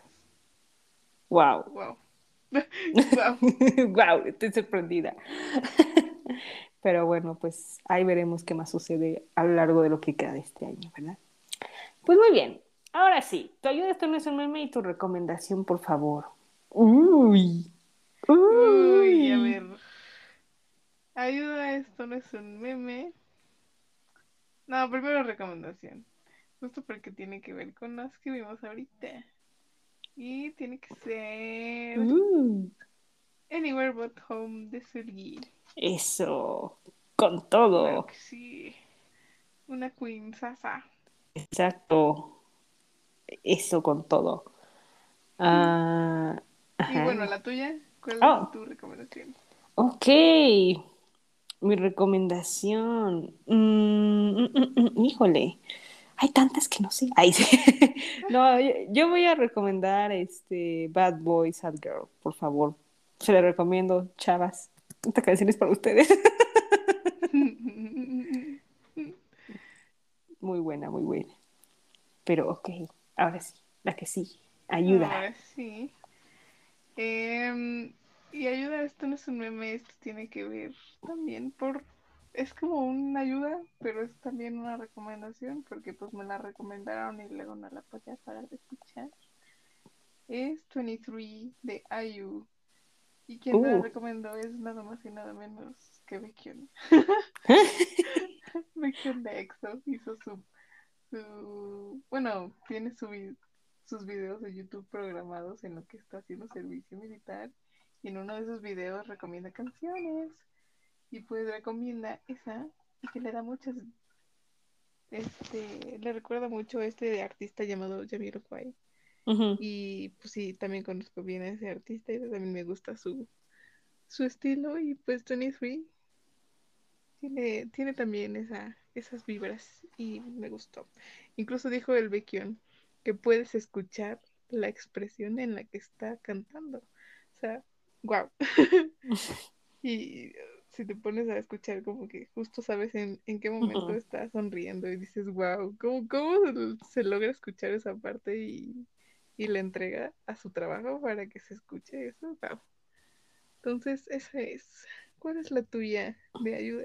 [SPEAKER 1] Wow.
[SPEAKER 2] Wow. wow.
[SPEAKER 1] wow, estoy sorprendida. [laughs] Pero bueno, pues ahí veremos qué más sucede a lo largo de lo que queda de este año, ¿verdad? Pues muy bien. Ahora sí, tu ayuda esto no es un meme y tu recomendación, por favor. Uy.
[SPEAKER 2] Uy, a ver. Ayuda, esto no es un meme. No, primero recomendación. Justo porque tiene que ver con las que vimos ahorita. Y tiene que ser
[SPEAKER 1] Uh,
[SPEAKER 2] Anywhere But Home de Sergi.
[SPEAKER 1] eso. Con
[SPEAKER 2] Claro
[SPEAKER 1] todo.
[SPEAKER 2] que sí. Una queen sasa.
[SPEAKER 1] Exacto. Eso con todo. Ah,
[SPEAKER 2] Y bueno, la tuya, ¿cuál
[SPEAKER 1] Oh.
[SPEAKER 2] es tu recomendación?
[SPEAKER 1] Ok. Mi recomendación. Mm, mm, mm, mm, híjole. Hay tantas que no sé. Ay, sí. [laughs] No, yo, yo voy a recomendar este Bad Boy Sad Girl, por favor. Se la recomiendo, chavas. Esta canción es para ustedes. [laughs] Muy buena, muy buena. Pero ok, ahora sí, la que sí. Ayuda.
[SPEAKER 2] Ahora sí. Y ayuda, esto no es un meme, esto tiene que ver también por... Es como una ayuda, pero es también una recomendación, porque pues me la recomendaron y luego no la podía parar de escuchar. Es 23 de IU. Y quien me la
[SPEAKER 1] Uh.
[SPEAKER 2] recomendó es nada más y nada menos que Baekhyun. Baekhyun de EXO hizo su, su... Bueno, tiene su, sus videos de YouTube programados en lo que está haciendo servicio militar. Y en uno de esos videos recomienda canciones. Y pues recomienda esa. Y que le da muchas. Este. Le recuerda mucho a este de artista llamado Jamiroquai.
[SPEAKER 1] Ujú.
[SPEAKER 2] Y pues sí, también conozco bien a ese artista y también me gusta su, su estilo. Y pues 23 tiene, tiene también esa, esas vibras y me gustó. Incluso dijo el Baekhyun que puedes escuchar la expresión en la que está cantando. O sea, wow. [laughs] y si te pones a escuchar como que justo sabes en, en qué momento está sonriendo y dices, wow, ¿cómo, cómo se logra escuchar esa parte y, y la entrega a su trabajo para que se escuche eso? Wow. Entonces, esa es. ¿Cuál es la tuya de ayuda?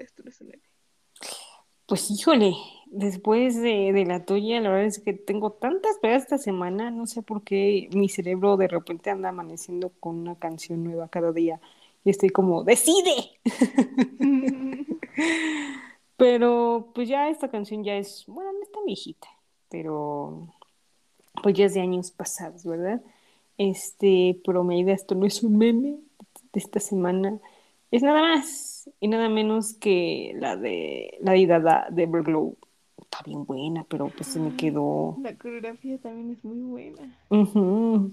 [SPEAKER 1] Pues híjole, después de, de la tuya, la verdad es que tengo tantas pegas esta semana, no sé por qué mi cerebro de repente anda amaneciendo con una canción nueva cada día y estoy como, ¡decide! [laughs] Pero pues ya esta canción ya es, bueno, no está viejita, pero pues ya es de años pasados, ¿verdad? Este, pero mi idea, esto no es un meme de esta semana, es nada más y nada menos que la de la de Dada de Everglow. Está bien buena, pero pues se me quedó.
[SPEAKER 2] La coreografía también es muy buena.
[SPEAKER 1] Ujú.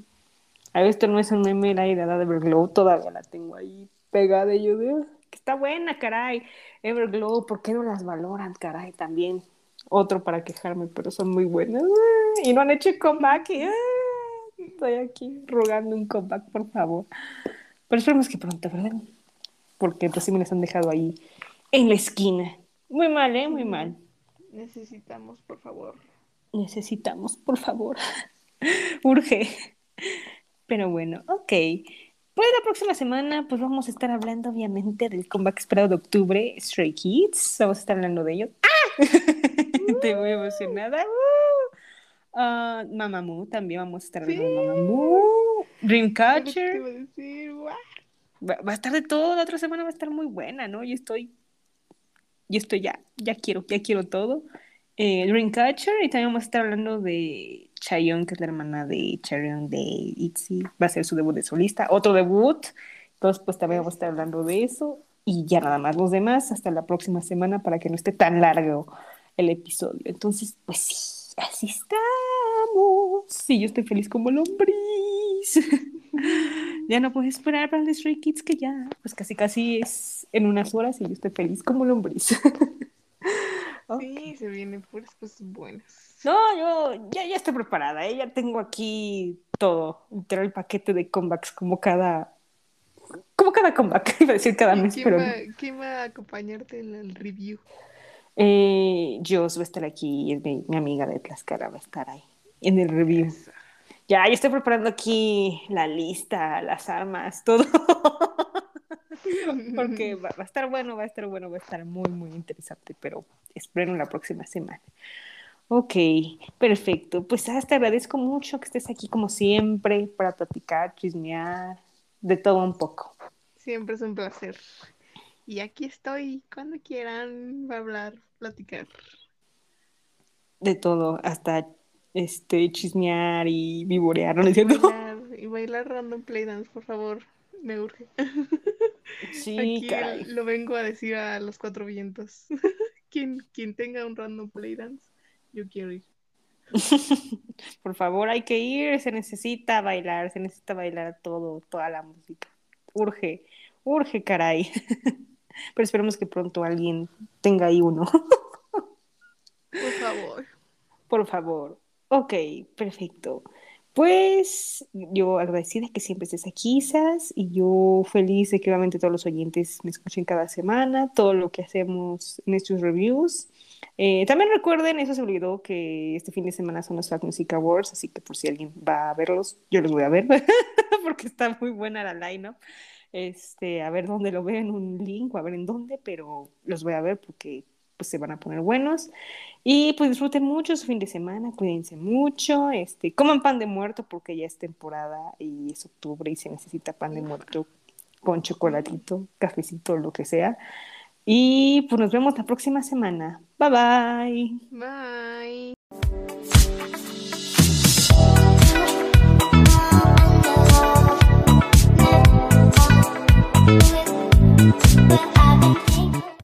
[SPEAKER 1] A ver, esto no es un meme, la Dada de Everglow, todavía la tengo ahí pegada y yo de, "Ah, que está buena, caray. Everglow, ¿por qué no las valoran, caray? También otro para quejarme, pero son muy buenas. Ah, Y no han hecho comeback. y, ah, estoy aquí rogando un comeback, por favor. Pero esperemos que pronto, ¿verdad? Porque pues sí me las han dejado ahí en la esquina. Muy mal, ¿eh? Muy mal.
[SPEAKER 2] Necesitamos, por favor.
[SPEAKER 1] Necesitamos, por favor. [laughs] Urge. Pero bueno, ok. Pues la próxima semana, pues vamos a estar hablando, obviamente, del comeback esperado de octubre, Stray Kids. Vamos a estar hablando de ellos. [laughs] ¡Ah! [laughs] Estoy muy emocionada. ¡Uh! Ah, Mamamoo, también vamos a estar hablando de Mamamoo.
[SPEAKER 2] Lo que te
[SPEAKER 1] Dreamcatcher.
[SPEAKER 2] iba a decir, guau.
[SPEAKER 1] Va, va a estar de todo, la otra semana va a estar muy buena, ¿no? Yo estoy, yo estoy ya, ya quiero, ya quiero todo. Eh, Dreamcatcher, y también vamos a estar hablando de Chayon, que es la hermana de Chayon de ITZY, va a ser su debut de solista, otro debut, Entonces, pues también vamos a estar hablando de eso. Y ya nada más los demás, hasta la próxima semana para que no esté tan largo el episodio. Entonces, pues sí, así estamos. Sí, yo estoy feliz como lombriz. [laughs] ya no puedo esperar para el Stray Kids que ya, pues casi casi es en unas horas y yo estoy feliz como lombriz. [laughs]
[SPEAKER 2] Sí, se vienen puras cosas buenas.
[SPEAKER 1] No, yo ya, ya estoy preparada, ¿eh? ya tengo aquí todo, literal el paquete de comebacks como cada, como cada comeback, [laughs] iba a decir cada
[SPEAKER 2] ¿Y
[SPEAKER 1] mes,
[SPEAKER 2] ¿Quién,
[SPEAKER 1] pero
[SPEAKER 2] va, quién va a acompañarte en el review?
[SPEAKER 1] eh, Jos va a estar aquí, es mi, mi amiga de Tlaxcala, va a estar ahí en el review.
[SPEAKER 2] Eso.
[SPEAKER 1] Ya, yo estoy preparando aquí la lista, las armas, [laughs] todo. Porque va, va a estar bueno, va a estar bueno, va a estar muy, muy interesante, pero espero la próxima semana. Ok, perfecto. Pues ah, te agradezco mucho que estés aquí como siempre para platicar, chismear, de todo un poco.
[SPEAKER 2] Siempre es un placer. Y aquí estoy cuando quieran va a hablar, platicar.
[SPEAKER 1] De todo, hasta este chismear y vivorear, ¿no es cierto?
[SPEAKER 2] Bailar, y bailar random playdance, por favor. Me urge.
[SPEAKER 1] Sí,
[SPEAKER 2] Aquí
[SPEAKER 1] caray.
[SPEAKER 2] lo vengo a decir a los cuatro vientos. [laughs] quien, quien tenga un random playdance, yo quiero ir. [laughs]
[SPEAKER 1] Por favor, hay que ir, se necesita bailar, se necesita bailar todo, toda la música. Urge, urge, caray. [laughs] Pero esperemos que pronto alguien tenga ahí uno.
[SPEAKER 2] Por favor.
[SPEAKER 1] Por favor. Ok, perfecto. Pues yo agradecida que siempre estés aquí, Sas, y yo feliz de que obviamente todos los oyentes me escuchen cada semana, todo lo que hacemos en estos reviews. Eh, también recuerden, eso se olvidó, que este fin de semana son los Fat Music Awards, así que por si alguien va a verlos, yo los voy a ver, [laughs] porque está muy buena la line-up. Este, a ver dónde lo veo en un link o a ver en dónde, pero los voy a ver porque pues se van a poner buenos. Y pues disfruten mucho su fin de semana, cuídense mucho, este, coman pan de muerto porque ya es temporada y es octubre y se necesita pan de muerto con chocolatito, cafecito, lo que sea. Y pues nos vemos la próxima semana. Bye bye.
[SPEAKER 2] Bye.